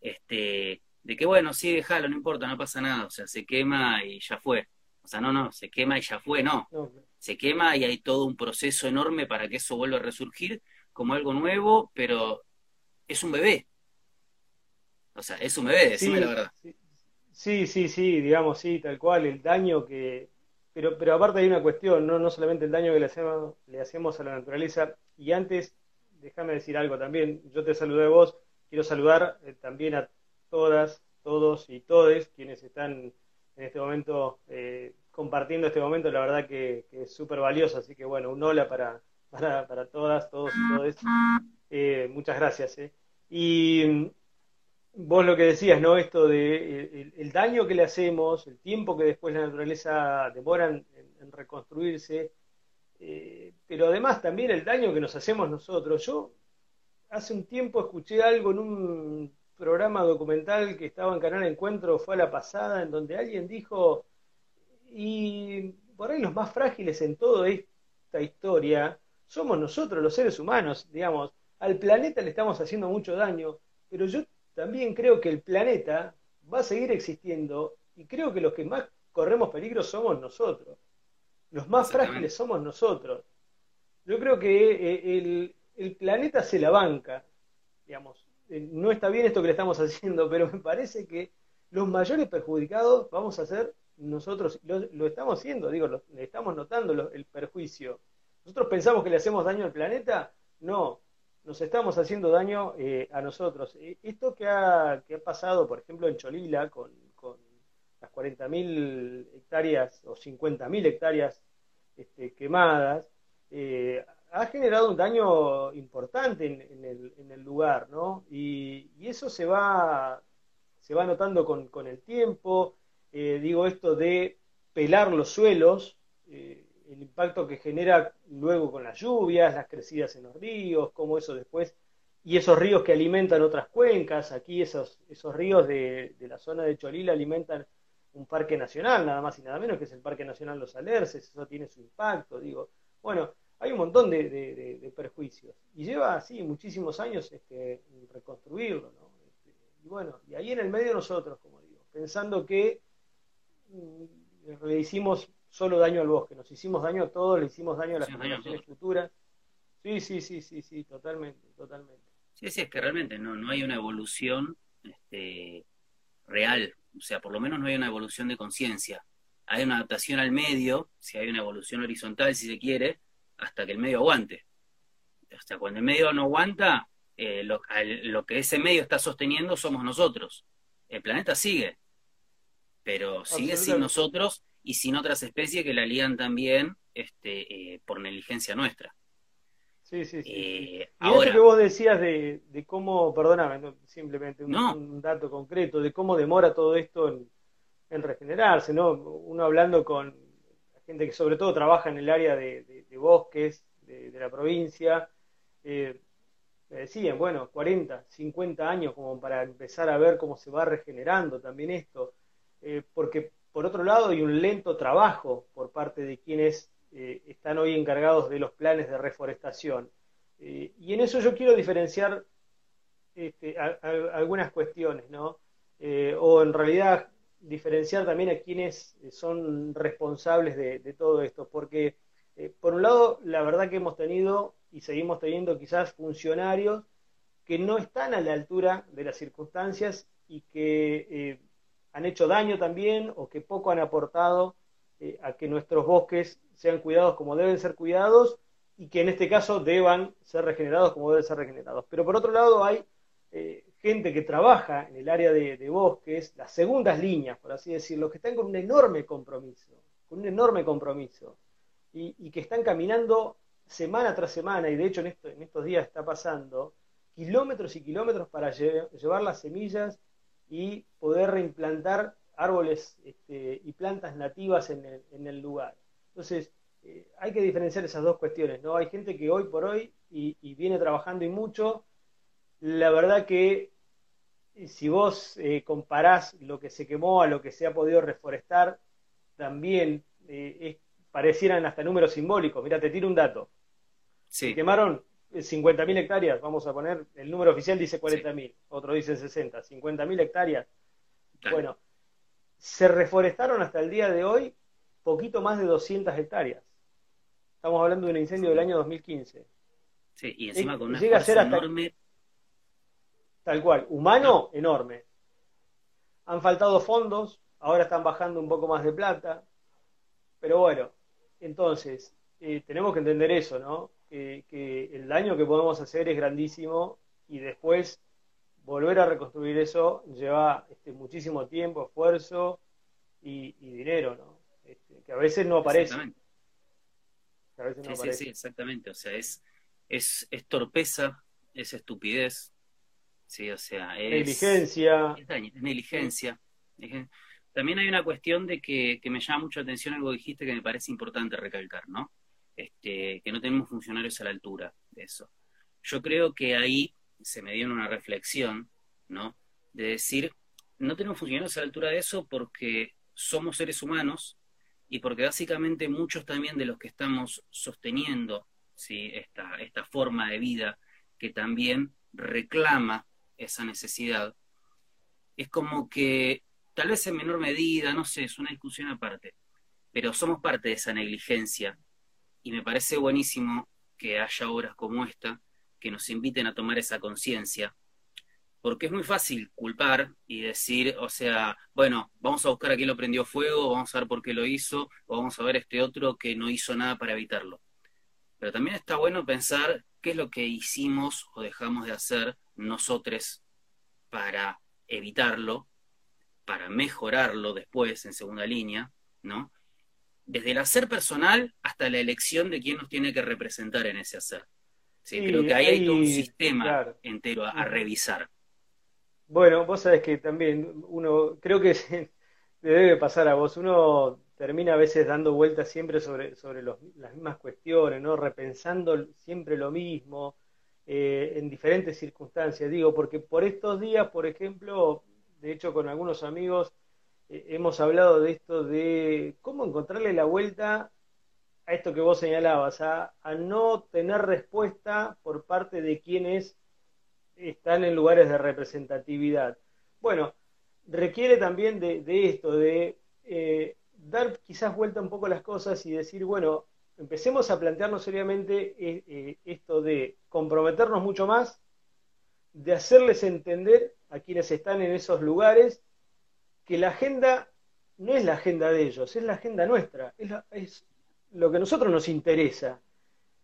Este, de que bueno, sí, déjalo, no importa, no pasa nada, o sea, se quema y ya fue. O sea, no, no, se quema y ya fue, no. Se quema y hay todo un proceso enorme para que eso vuelva a resurgir como algo nuevo, pero es un bebé. O sea, es un bebé, decime la verdad. Sí, sí, sí, digamos, sí, tal cual, el daño que... Pero, pero aparte hay una cuestión, no, no solamente el daño que le hacemos, le hacemos a la naturaleza, y antes, déjame decir algo también, yo te saludé a vos, quiero saludar eh, también a todas, todos y todes quienes están en este momento eh, compartiendo este momento, la verdad que, es súper valioso, así que bueno, un hola para, para, todas, todos y todes. Eh, muchas gracias. Eh. Y mm, vos lo que decías, ¿no? Esto de el, daño que le hacemos, el tiempo que después la naturaleza demora en reconstruirse, pero además también el daño que nos hacemos nosotros. Yo hace un tiempo escuché algo en un programa documental que estaba en Canal Encuentro fue a la pasada, en donde alguien dijo, y por ahí los más frágiles en toda esta historia somos nosotros, los seres humanos, digamos, al planeta le estamos haciendo mucho daño, pero yo también creo que el planeta va a seguir existiendo y creo que los que más corremos peligro somos nosotros. Los más frágiles somos nosotros. Yo creo que eh, el, el planeta se la banca, digamos, eh, no está bien esto que le estamos *laughs* haciendo, pero me parece que los mayores perjudicados vamos a ser nosotros, lo, estamos haciendo, digo, le estamos notando el perjuicio. ¿Nosotros pensamos que le hacemos daño al planeta? No, nos estamos haciendo daño eh, a nosotros. Eh, esto que ha, que ha pasado, por ejemplo, en Cholila, con las 40.000 hectáreas o 50.000 hectáreas este, quemadas, ha generado un daño importante en, el, lugar, ¿no? Y, eso se va, se va notando con, el tiempo. Eh, digo esto de pelar los suelos, eh, el impacto que genera luego con las lluvias, las crecidas en los ríos, cómo eso después, y esos ríos que alimentan otras cuencas, aquí esos, esos ríos de la zona de Cholila alimentan un parque nacional, nada más y nada menos, que es el Parque Nacional Los Alerces, eso tiene su impacto, digo. Bueno, hay un montón de, perjuicios. Y lleva así muchísimos años este, reconstruirlo, ¿no? Este, y bueno, y ahí en el medio nosotros, como digo, pensando que mm, le hicimos solo daño al bosque, nos hicimos daño a todos, le hicimos daño a las generaciones futuras. Sí, sí, sí, sí, sí, totalmente, totalmente. Sí, sí, es que realmente no, no hay una evolución este, real, o sea, por lo menos no hay una evolución de conciencia. Hay una adaptación al medio, si hay una evolución horizontal, si se quiere, hasta que el medio aguante. O sea, cuando el medio no aguanta, eh, lo, que ese medio está sosteniendo somos nosotros. El planeta sigue, pero sigue sin nosotros y sin otras especies que la lían también este, eh, por negligencia nuestra. Sí, sí, sí. Eh, y eso que vos decías de, cómo, perdóname, simplemente un, dato concreto, de cómo demora todo esto en, en regenerarse, ¿no? Uno hablando con, gente que sobre todo trabaja en el área de, bosques de, la provincia, eh, me decían, bueno, 40, 50 años como para empezar a ver cómo se va regenerando también esto, eh, porque por otro lado, hay un lento trabajo por parte de quienes eh, están hoy encargados de los planes de reforestación. Eh, y en eso yo quiero diferenciar este, algunas cuestiones, ¿no? o en realidad diferenciar también a quienes son responsables de, todo esto, porque por un lado, la verdad que hemos tenido y seguimos teniendo quizás funcionarios que no están a la altura de las circunstancias y que eh, han hecho daño también o que poco han aportado eh, a que nuestros bosques sean cuidados como deben ser cuidados y que en este caso deban ser regenerados como deben ser regenerados. Pero por otro lado hay eh, gente que trabaja en el área de, bosques, las segundas líneas, por así decirlo, que están con un enorme compromiso, con un enorme compromiso, y, que están caminando semana tras semana, y de hecho en, esto, en estos días está pasando, kilómetros y kilómetros para llevar las semillas y poder reimplantar árboles este, y plantas nativas en el, lugar. Entonces, eh, hay que diferenciar esas dos cuestiones, ¿no? Hay gente que hoy por hoy y, viene trabajando y mucho. La verdad que eh, si vos eh, comparás lo que se quemó a lo que se ha podido reforestar, también parecieran hasta números simbólicos. Mira, te tiro un dato. Se quemaron 50.000 hectáreas, vamos a poner, el número oficial dice 40.000, otro dice 60, 50.000 hectáreas. Bueno, se reforestaron hasta el día de hoy poquito más de 200 hectáreas. Estamos hablando de un incendio del año 2015. Sí, y encima con una llega a ser enorme. Tal cual, humano, enorme. Han faltado fondos, ahora están bajando un poco más de plata, pero bueno, entonces, eh, tenemos que entender eso, ¿no? que, el daño que podemos hacer es grandísimo y después volver a reconstruir eso lleva este, muchísimo tiempo, esfuerzo y, dinero, ¿no? Este, que a veces no aparece. sí, sí, sí, exactamente. O sea, es, es, es torpeza, es estupidez, sí, o sea, es negligencia. Es, negligencia. También hay una cuestión de que, que me llama mucho la atención algo que dijiste que me parece importante recalcar, ¿no? Este, que no tenemos funcionarios a la altura de eso. Yo creo que ahí se me dio una reflexión, ¿no? De decir, no tenemos funcionarios a la altura de eso porque somos seres humanos y porque básicamente muchos también de los que estamos sosteniendo ¿sí? esta, esta forma de vida que también reclama esa necesidad, es como que tal vez en menor medida, no sé, es una discusión aparte, pero somos parte de esa negligencia y me parece buenísimo que haya obras como esta que nos inviten a tomar esa conciencia, porque es muy fácil culpar y decir, o sea, bueno, vamos a buscar a quién lo prendió fuego, vamos a ver por qué lo hizo, o vamos a ver este otro que no hizo nada para evitarlo. Pero también está bueno pensar qué es lo que hicimos o dejamos de hacer nosotros para evitarlo, para mejorarlo después en segunda línea, ¿no? desde el hacer personal hasta la elección de quién nos tiene que representar en ese hacer. Sí, creo que ahí hay todo un sistema entero a, revisar. Bueno, vos sabés que también uno, creo que *laughs* te debe pasar a vos, uno termina a veces dando vueltas siempre sobre, sobre las mismas cuestiones, ¿no? Repensando siempre lo mismo, eh, en diferentes circunstancias. Digo, porque por estos días, por ejemplo, de hecho con algunos amigos, eh, hemos hablado de esto de cómo encontrarle la vuelta a esto que vos señalabas, a, no tener respuesta por parte de quienes están en lugares de representatividad. Bueno, requiere también de, esto, de eh, dar quizás vuelta un poco las cosas y decir, bueno, empecemos a plantearnos seriamente eh, esto de comprometernos mucho más, de hacerles entender a quienes están en esos lugares que la agenda no es la agenda de ellos, es la agenda nuestra, es, lo que a nosotros nos interesa.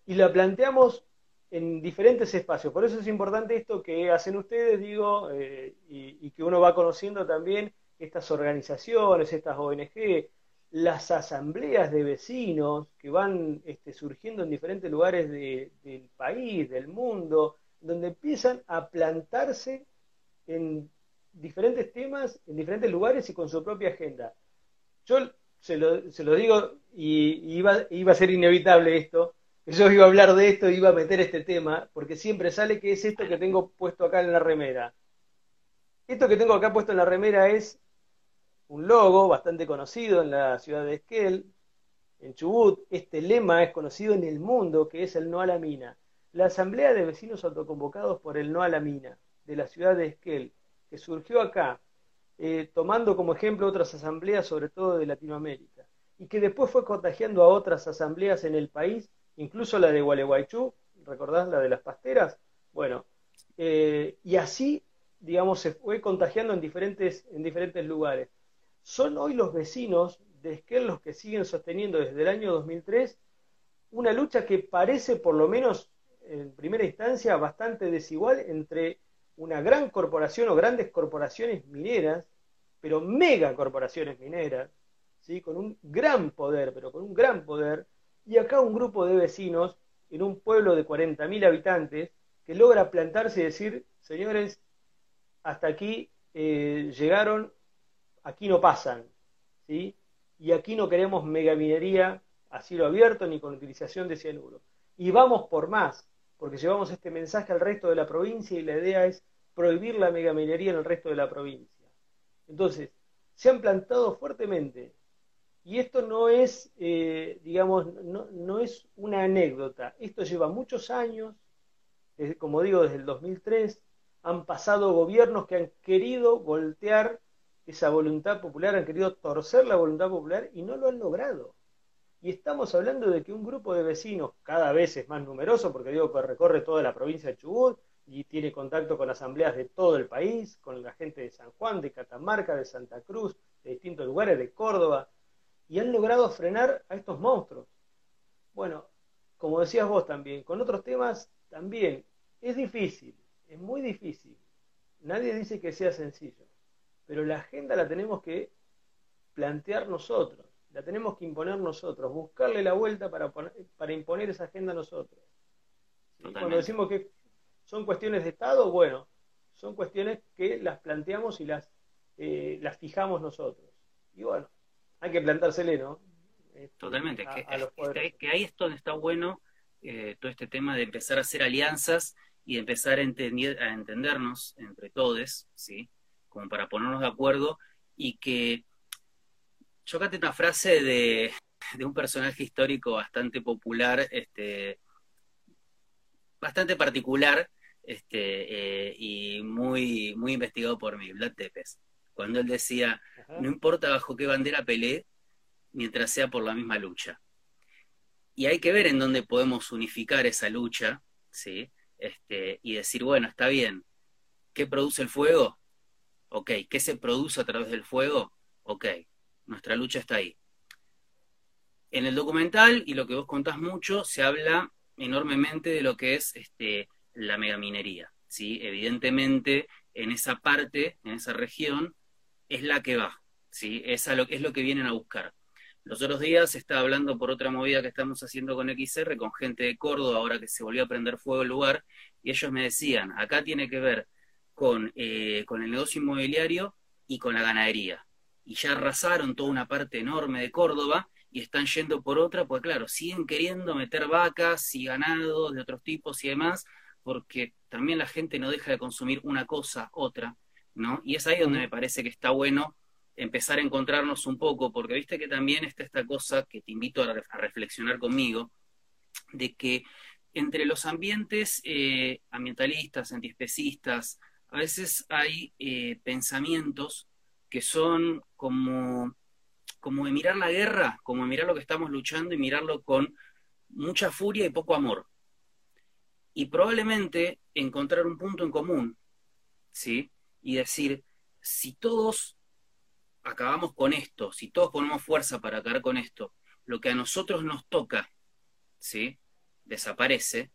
Y la planteamos en diferentes espacios. Por eso es importante esto que hacen ustedes, digo, eh, y, que uno va conociendo también estas organizaciones, estas ONG, las asambleas de vecinos que van este, surgiendo en diferentes lugares del país, del mundo, donde empiezan a plantarse en diferentes temas en diferentes lugares y con su propia agenda. Yo se lo, se lo digo y iba, iba a ser inevitable esto, yo iba a hablar de esto, iba a meter este tema, porque siempre sale que es esto que tengo puesto acá en la remera. Esto que tengo acá puesto en la remera es un logo bastante conocido en la ciudad de Esquel, en Chubut. Este lema es conocido en el mundo, que es el no a la mina. La Asamblea de Vecinos Autoconvocados por el no a la mina de la ciudad de Esquel, que surgió acá, eh, tomando como ejemplo otras asambleas, sobre todo de Latinoamérica, y que después fue contagiando a otras asambleas en el país, incluso la de Gualeguaychú, ¿recordás la de las pasteras? Bueno, eh, y así, digamos, se fue contagiando en diferentes, en diferentes lugares. Son hoy los vecinos de Esquel los que siguen sosteniendo desde el año 2003 una lucha que parece, por lo menos en primera instancia, bastante desigual entre una gran corporación o grandes corporaciones mineras, pero mega corporaciones mineras, ¿sí? con un gran poder, pero con un gran poder, y acá un grupo de vecinos en un pueblo de 40.000 habitantes que logra plantarse y decir, señores, hasta aquí eh, llegaron, aquí no pasan, ¿sí? y aquí no queremos megaminería a cielo abierto ni con utilización de cianuro. Y vamos por más, porque llevamos este mensaje al resto de la provincia y la idea es prohibir la megaminería en el resto de la provincia. Entonces, se han plantado fuertemente. Y esto no es, eh, digamos, no, no, es una anécdota. Esto lleva muchos años, como digo, desde el 2003. Han pasado gobiernos que han querido voltear esa voluntad popular, han querido torcer la voluntad popular y no lo han logrado. Y estamos hablando de que un grupo de vecinos, cada vez es más numeroso, porque digo que recorre toda la provincia de Chubut y tiene contacto con asambleas de todo el país, con la gente de San Juan, de Catamarca, de Santa Cruz, de distintos lugares, de Córdoba, y han logrado frenar a estos monstruos. Bueno, como decías vos también, con otros temas también es difícil, es muy difícil. Nadie dice que sea sencillo pero la agenda la tenemos que plantear nosotros, la tenemos que imponer nosotros, buscarle la vuelta para, para imponer esa agenda nosotros. Cuando decimos que son cuestiones de Estado, bueno, son cuestiones que las planteamos y las, eh, las fijamos nosotros. Y bueno, hay que plantársele, ¿no? Este, Totalmente, que, que, ahí es donde está bueno eh, todo este tema de empezar a hacer alianzas y de empezar a, entender, a entendernos entre todos, ¿sí? como para ponernos de acuerdo y que acá una frase de, un personaje histórico bastante popular, este, bastante particular este, eh, y muy, muy investigado por mí, Vlad Tepes, cuando él decía, no importa bajo qué bandera peleé, mientras sea por la misma lucha. Y hay que ver en dónde podemos unificar esa lucha, ¿sí? Este, y decir, bueno, está bien, ¿qué produce el fuego? Ok, ¿qué se produce a través del fuego? Ok, nuestra lucha está ahí. En el documental, y lo que vos contás mucho, se habla enormemente de lo que es este, la megaminería. ¿sí? Evidentemente, en esa parte, en esa región, es la que va. ¿sí? Es, lo, es lo que vienen a buscar. Los otros días estaba hablando por otra movida que estamos haciendo con XR, con gente de Córdoba, ahora que se volvió a prender fuego el lugar, y ellos me decían, acá tiene que ver con, eh, con el negocio inmobiliario y con la ganadería. Y ya arrasaron toda una parte enorme de Córdoba y están yendo por otra, pues claro, siguen queriendo meter vacas y ganados de otros tipos y demás, porque también la gente no deja de consumir una cosa, otra, ¿no? Y es ahí donde me parece que está bueno empezar a encontrarnos un poco, porque viste que también está esta cosa que te invito a, reflexionar conmigo, de que entre los ambientes eh, ambientalistas, antiespecistas, a veces hay eh, pensamientos que son como, como de mirar la guerra, como de mirar lo que estamos luchando y mirarlo con mucha furia y poco amor. Y probablemente encontrar un punto en común, ¿sí? Y decir, si todos acabamos con esto, si todos ponemos fuerza para acabar con esto, lo que a nosotros nos toca, ¿sí? Desaparece,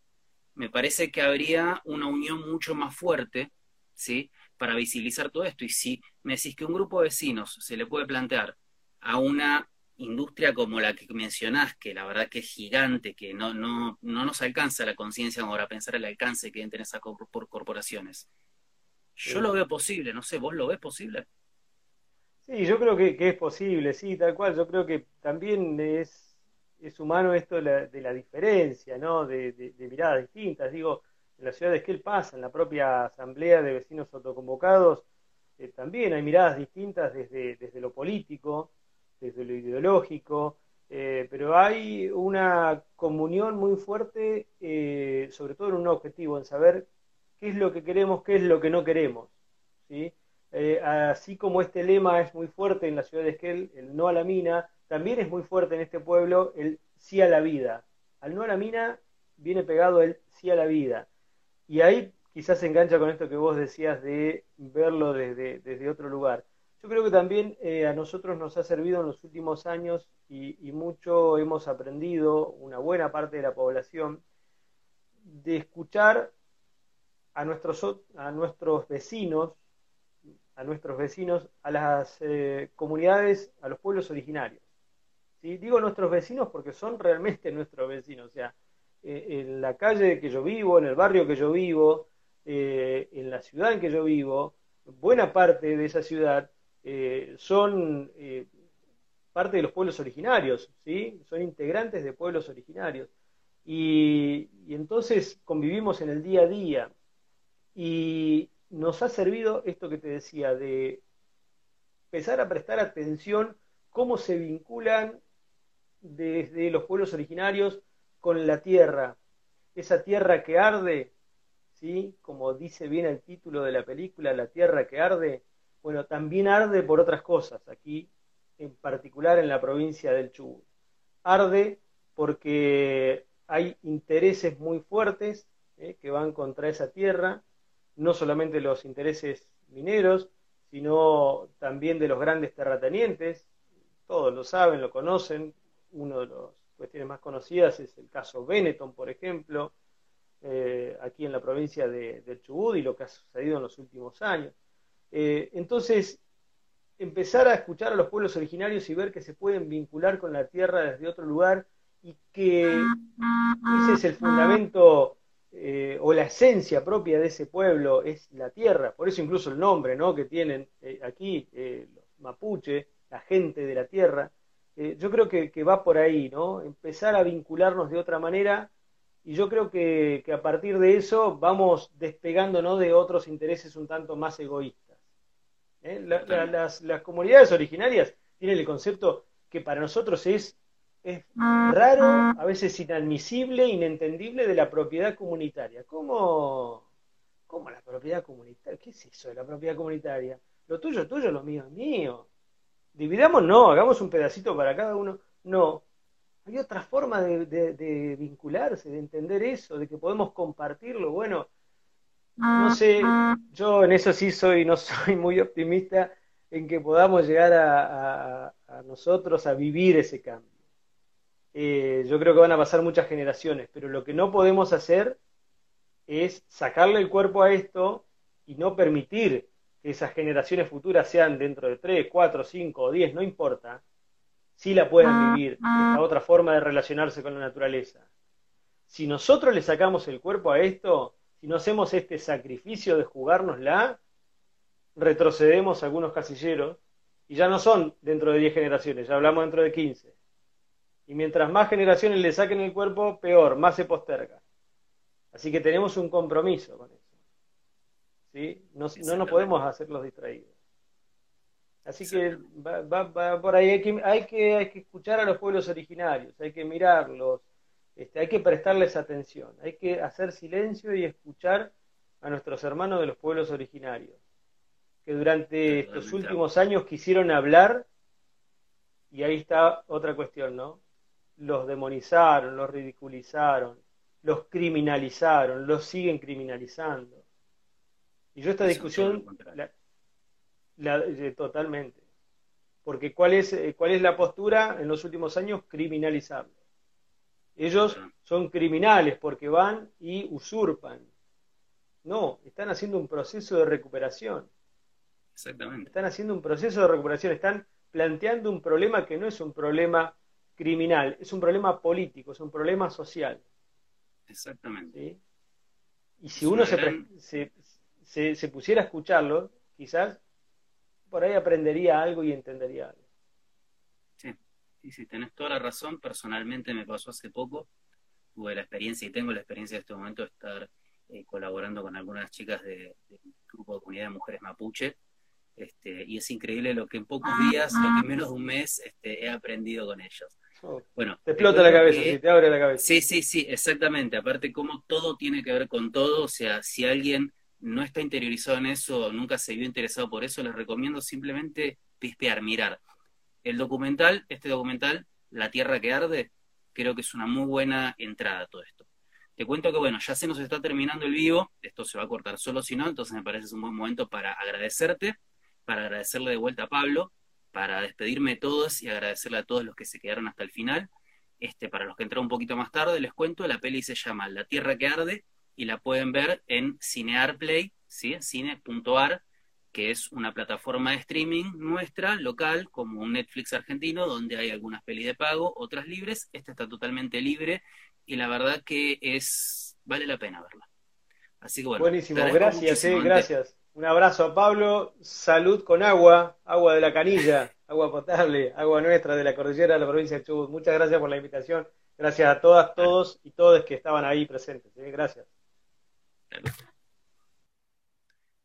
me parece que habría una unión mucho más fuerte ¿sí? Para visibilizar todo esto. Y si me decís que un grupo de vecinos se le puede plantear a una industria como la que mencionás, que la verdad que es gigante, que no, no, no nos alcanza la conciencia para pensar el alcance que deben tener esas por corporaciones. Yo lo veo posible, no sé, ¿vos lo ves posible? Sí, yo creo que, es posible, sí, tal cual. Yo creo que también es, es humano esto de la, de la diferencia, ¿no? De, de, miradas distintas. Digo, en la ciudad de Esquel pasa, en la propia asamblea de vecinos autoconvocados, eh, también hay miradas distintas desde, desde lo político, desde lo ideológico, eh, pero hay una comunión muy fuerte, eh, sobre todo en un objetivo, en saber qué es lo que queremos, qué es lo que no queremos. ¿sí? así como este lema es muy fuerte en la ciudad de Esquel, el no a la mina, también es muy fuerte en este pueblo el sí a la vida. Al no a la mina viene pegado el sí a la vida. Y ahí quizás se engancha con esto que vos decías de verlo desde, desde otro lugar. Yo creo que también eh, a nosotros nos ha servido en los últimos años y, mucho hemos aprendido, una buena parte de la población, de escuchar a nuestros, a nuestros vecinos, a nuestros vecinos, a las eh, comunidades, a los pueblos originarios. ¿Sí? Digo nuestros vecinos porque son realmente nuestros vecinos, o sea, eh, en la calle que yo vivo, en el barrio que yo vivo, eh, en la ciudad en que yo vivo, buena parte de esa ciudad son parte de los pueblos originarios, ¿sí? Son integrantes de pueblos originarios. Y, entonces convivimos en el día a día. Y nos ha servido esto que te decía, de empezar a prestar atención cómo se vinculan desde los pueblos originarios con la tierra. Esa tierra que arde, ¿sí? Como dice bien el título de la película, La Tierra que arde, bueno, también arde por otras cosas, aquí en particular en la provincia del Chubut. Arde porque hay intereses muy fuertes ¿eh? que van contra esa tierra, no solamente los intereses mineros, sino también de los grandes terratenientes, todos lo saben, lo conocen, uno de las cuestiones más conocidas es el caso Benetton, por ejemplo, eh, aquí en la provincia de, Chubut y lo que ha sucedido en los últimos años. Eh, entonces, empezar a escuchar a los pueblos originarios y ver que se pueden vincular con la tierra desde otro lugar y que ese es el fundamento eh, o la esencia propia de ese pueblo, es la tierra, por eso incluso el nombre ¿no? que tienen aquí los mapuche, la gente de la tierra, yo creo que, que, va por ahí, ¿no? Empezar a vincularnos de otra manera y yo creo que, a partir de eso vamos despegándonos de otros intereses un tanto más egoístas. ¿eh? las, comunidades originarias tienen el concepto que para nosotros es, es raro, a veces inadmisible, inentendible de la propiedad comunitaria. ¿Cómo, ¿Cómo la propiedad comunitaria? ¿Qué es eso de la propiedad comunitaria? Lo tuyo es tuyo, lo mío es mío. Dividamos, no, hagamos un pedacito para cada uno. No, hay otra forma de, vincularse, de entender eso, de que podemos compartirlo. Bueno, no sé, yo en eso sí soy, no soy muy optimista en que podamos llegar a, nosotros a vivir ese cambio. Eh, yo creo que van a pasar muchas generaciones, pero lo que no podemos hacer es sacarle el cuerpo a esto y no permitir que esas generaciones futuras sean dentro de 3, 4, 5 o 10, no importa, sí la puedan ah, vivir, esta ah. otra forma de relacionarse con la naturaleza. Si nosotros le sacamos el cuerpo a esto, si no hacemos este sacrificio de jugárnosla, retrocedemos algunos casilleros y ya no son dentro de 10 generaciones, ya hablamos dentro de 15. Y mientras más generaciones le saquen el cuerpo, peor, más se posterga. Así que tenemos un compromiso con eso. ¿sí? No, no nos podemos hacer los distraídos. Así que va, por ahí, hay que, hay, que, hay que escuchar a los pueblos originarios, hay que mirarlos, este, hay que prestarles atención, hay que hacer silencio y escuchar a nuestros hermanos de los pueblos originarios, que durante estos últimos años quisieron hablar, y ahí está otra cuestión, ¿no? Los demonizaron, los ridiculizaron, los criminalizaron, los siguen criminalizando. Y yo esta discusión totalmente. Porque ¿cuál es, eh, ¿cuál es la postura en los últimos años? Criminalizarlo. Ellos son criminales porque van y usurpan. No, están haciendo un proceso de recuperación. Exactamente. Están haciendo un proceso de recuperación, están planteando un problema que no es un problema criminal, es un problema político, es un problema social. Exactamente. Y si uno se, se, se, pusiera a escucharlo, quizás por ahí aprendería algo y entendería algo. Sí, sí, sí, tenés toda la razón. Personalmente me pasó hace poco, tuve la experiencia y tengo la experiencia en este momento de estar eh, colaborando con algunas chicas del grupo de comunidad de mujeres mapuche, Este, y es increíble lo que en pocos días, lo que en menos de un mes, este, he aprendido con ellos. Oh, Bueno, te explota la cabeza, que- sí, te abre la cabeza. Sí, sí, sí, exactamente. Aparte, como todo tiene que ver con todo, o sea, si alguien no está interiorizado en eso, nunca se vio interesado por eso, les recomiendo simplemente pispear, mirar. El documental, este documental, La Tierra que Arde, creo que es una muy buena entrada a todo esto. Te cuento que, bueno, ya se nos está terminando el vivo, esto se va a cortar solo si no, entonces me parece es un buen momento para agradecerte, para agradecerle de vuelta a Pablo, para despedirme de todos y agradecerle a todos los que se quedaron hasta el final. Este, para los que entraron un poquito más tarde, les cuento, la peli se llama La Tierra que Arde y la pueden ver en Cinearplay, ¿sí? cine.ar, que es una plataforma de streaming nuestra, local, como un Netflix argentino, donde hay algunas pelis de pago, otras libres. Esta está totalmente libre y la verdad que es vale la pena verla. Así que bueno, Buenísimo, gracias, eh, Ante. gracias. Un abrazo a Pablo, salud con agua, agua de la canilla, agua potable, agua nuestra de la cordillera de la provincia de Chubut. Muchas gracias por la invitación. Gracias a todas, todos y todas que estaban ahí presentes. eh, Gracias.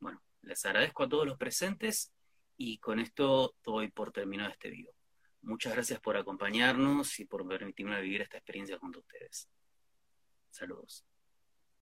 Bueno, les agradezco a todos los presentes y con esto doy por terminado este video. Muchas gracias por acompañarnos y por permitirme vivir esta experiencia junto a ustedes. Saludos.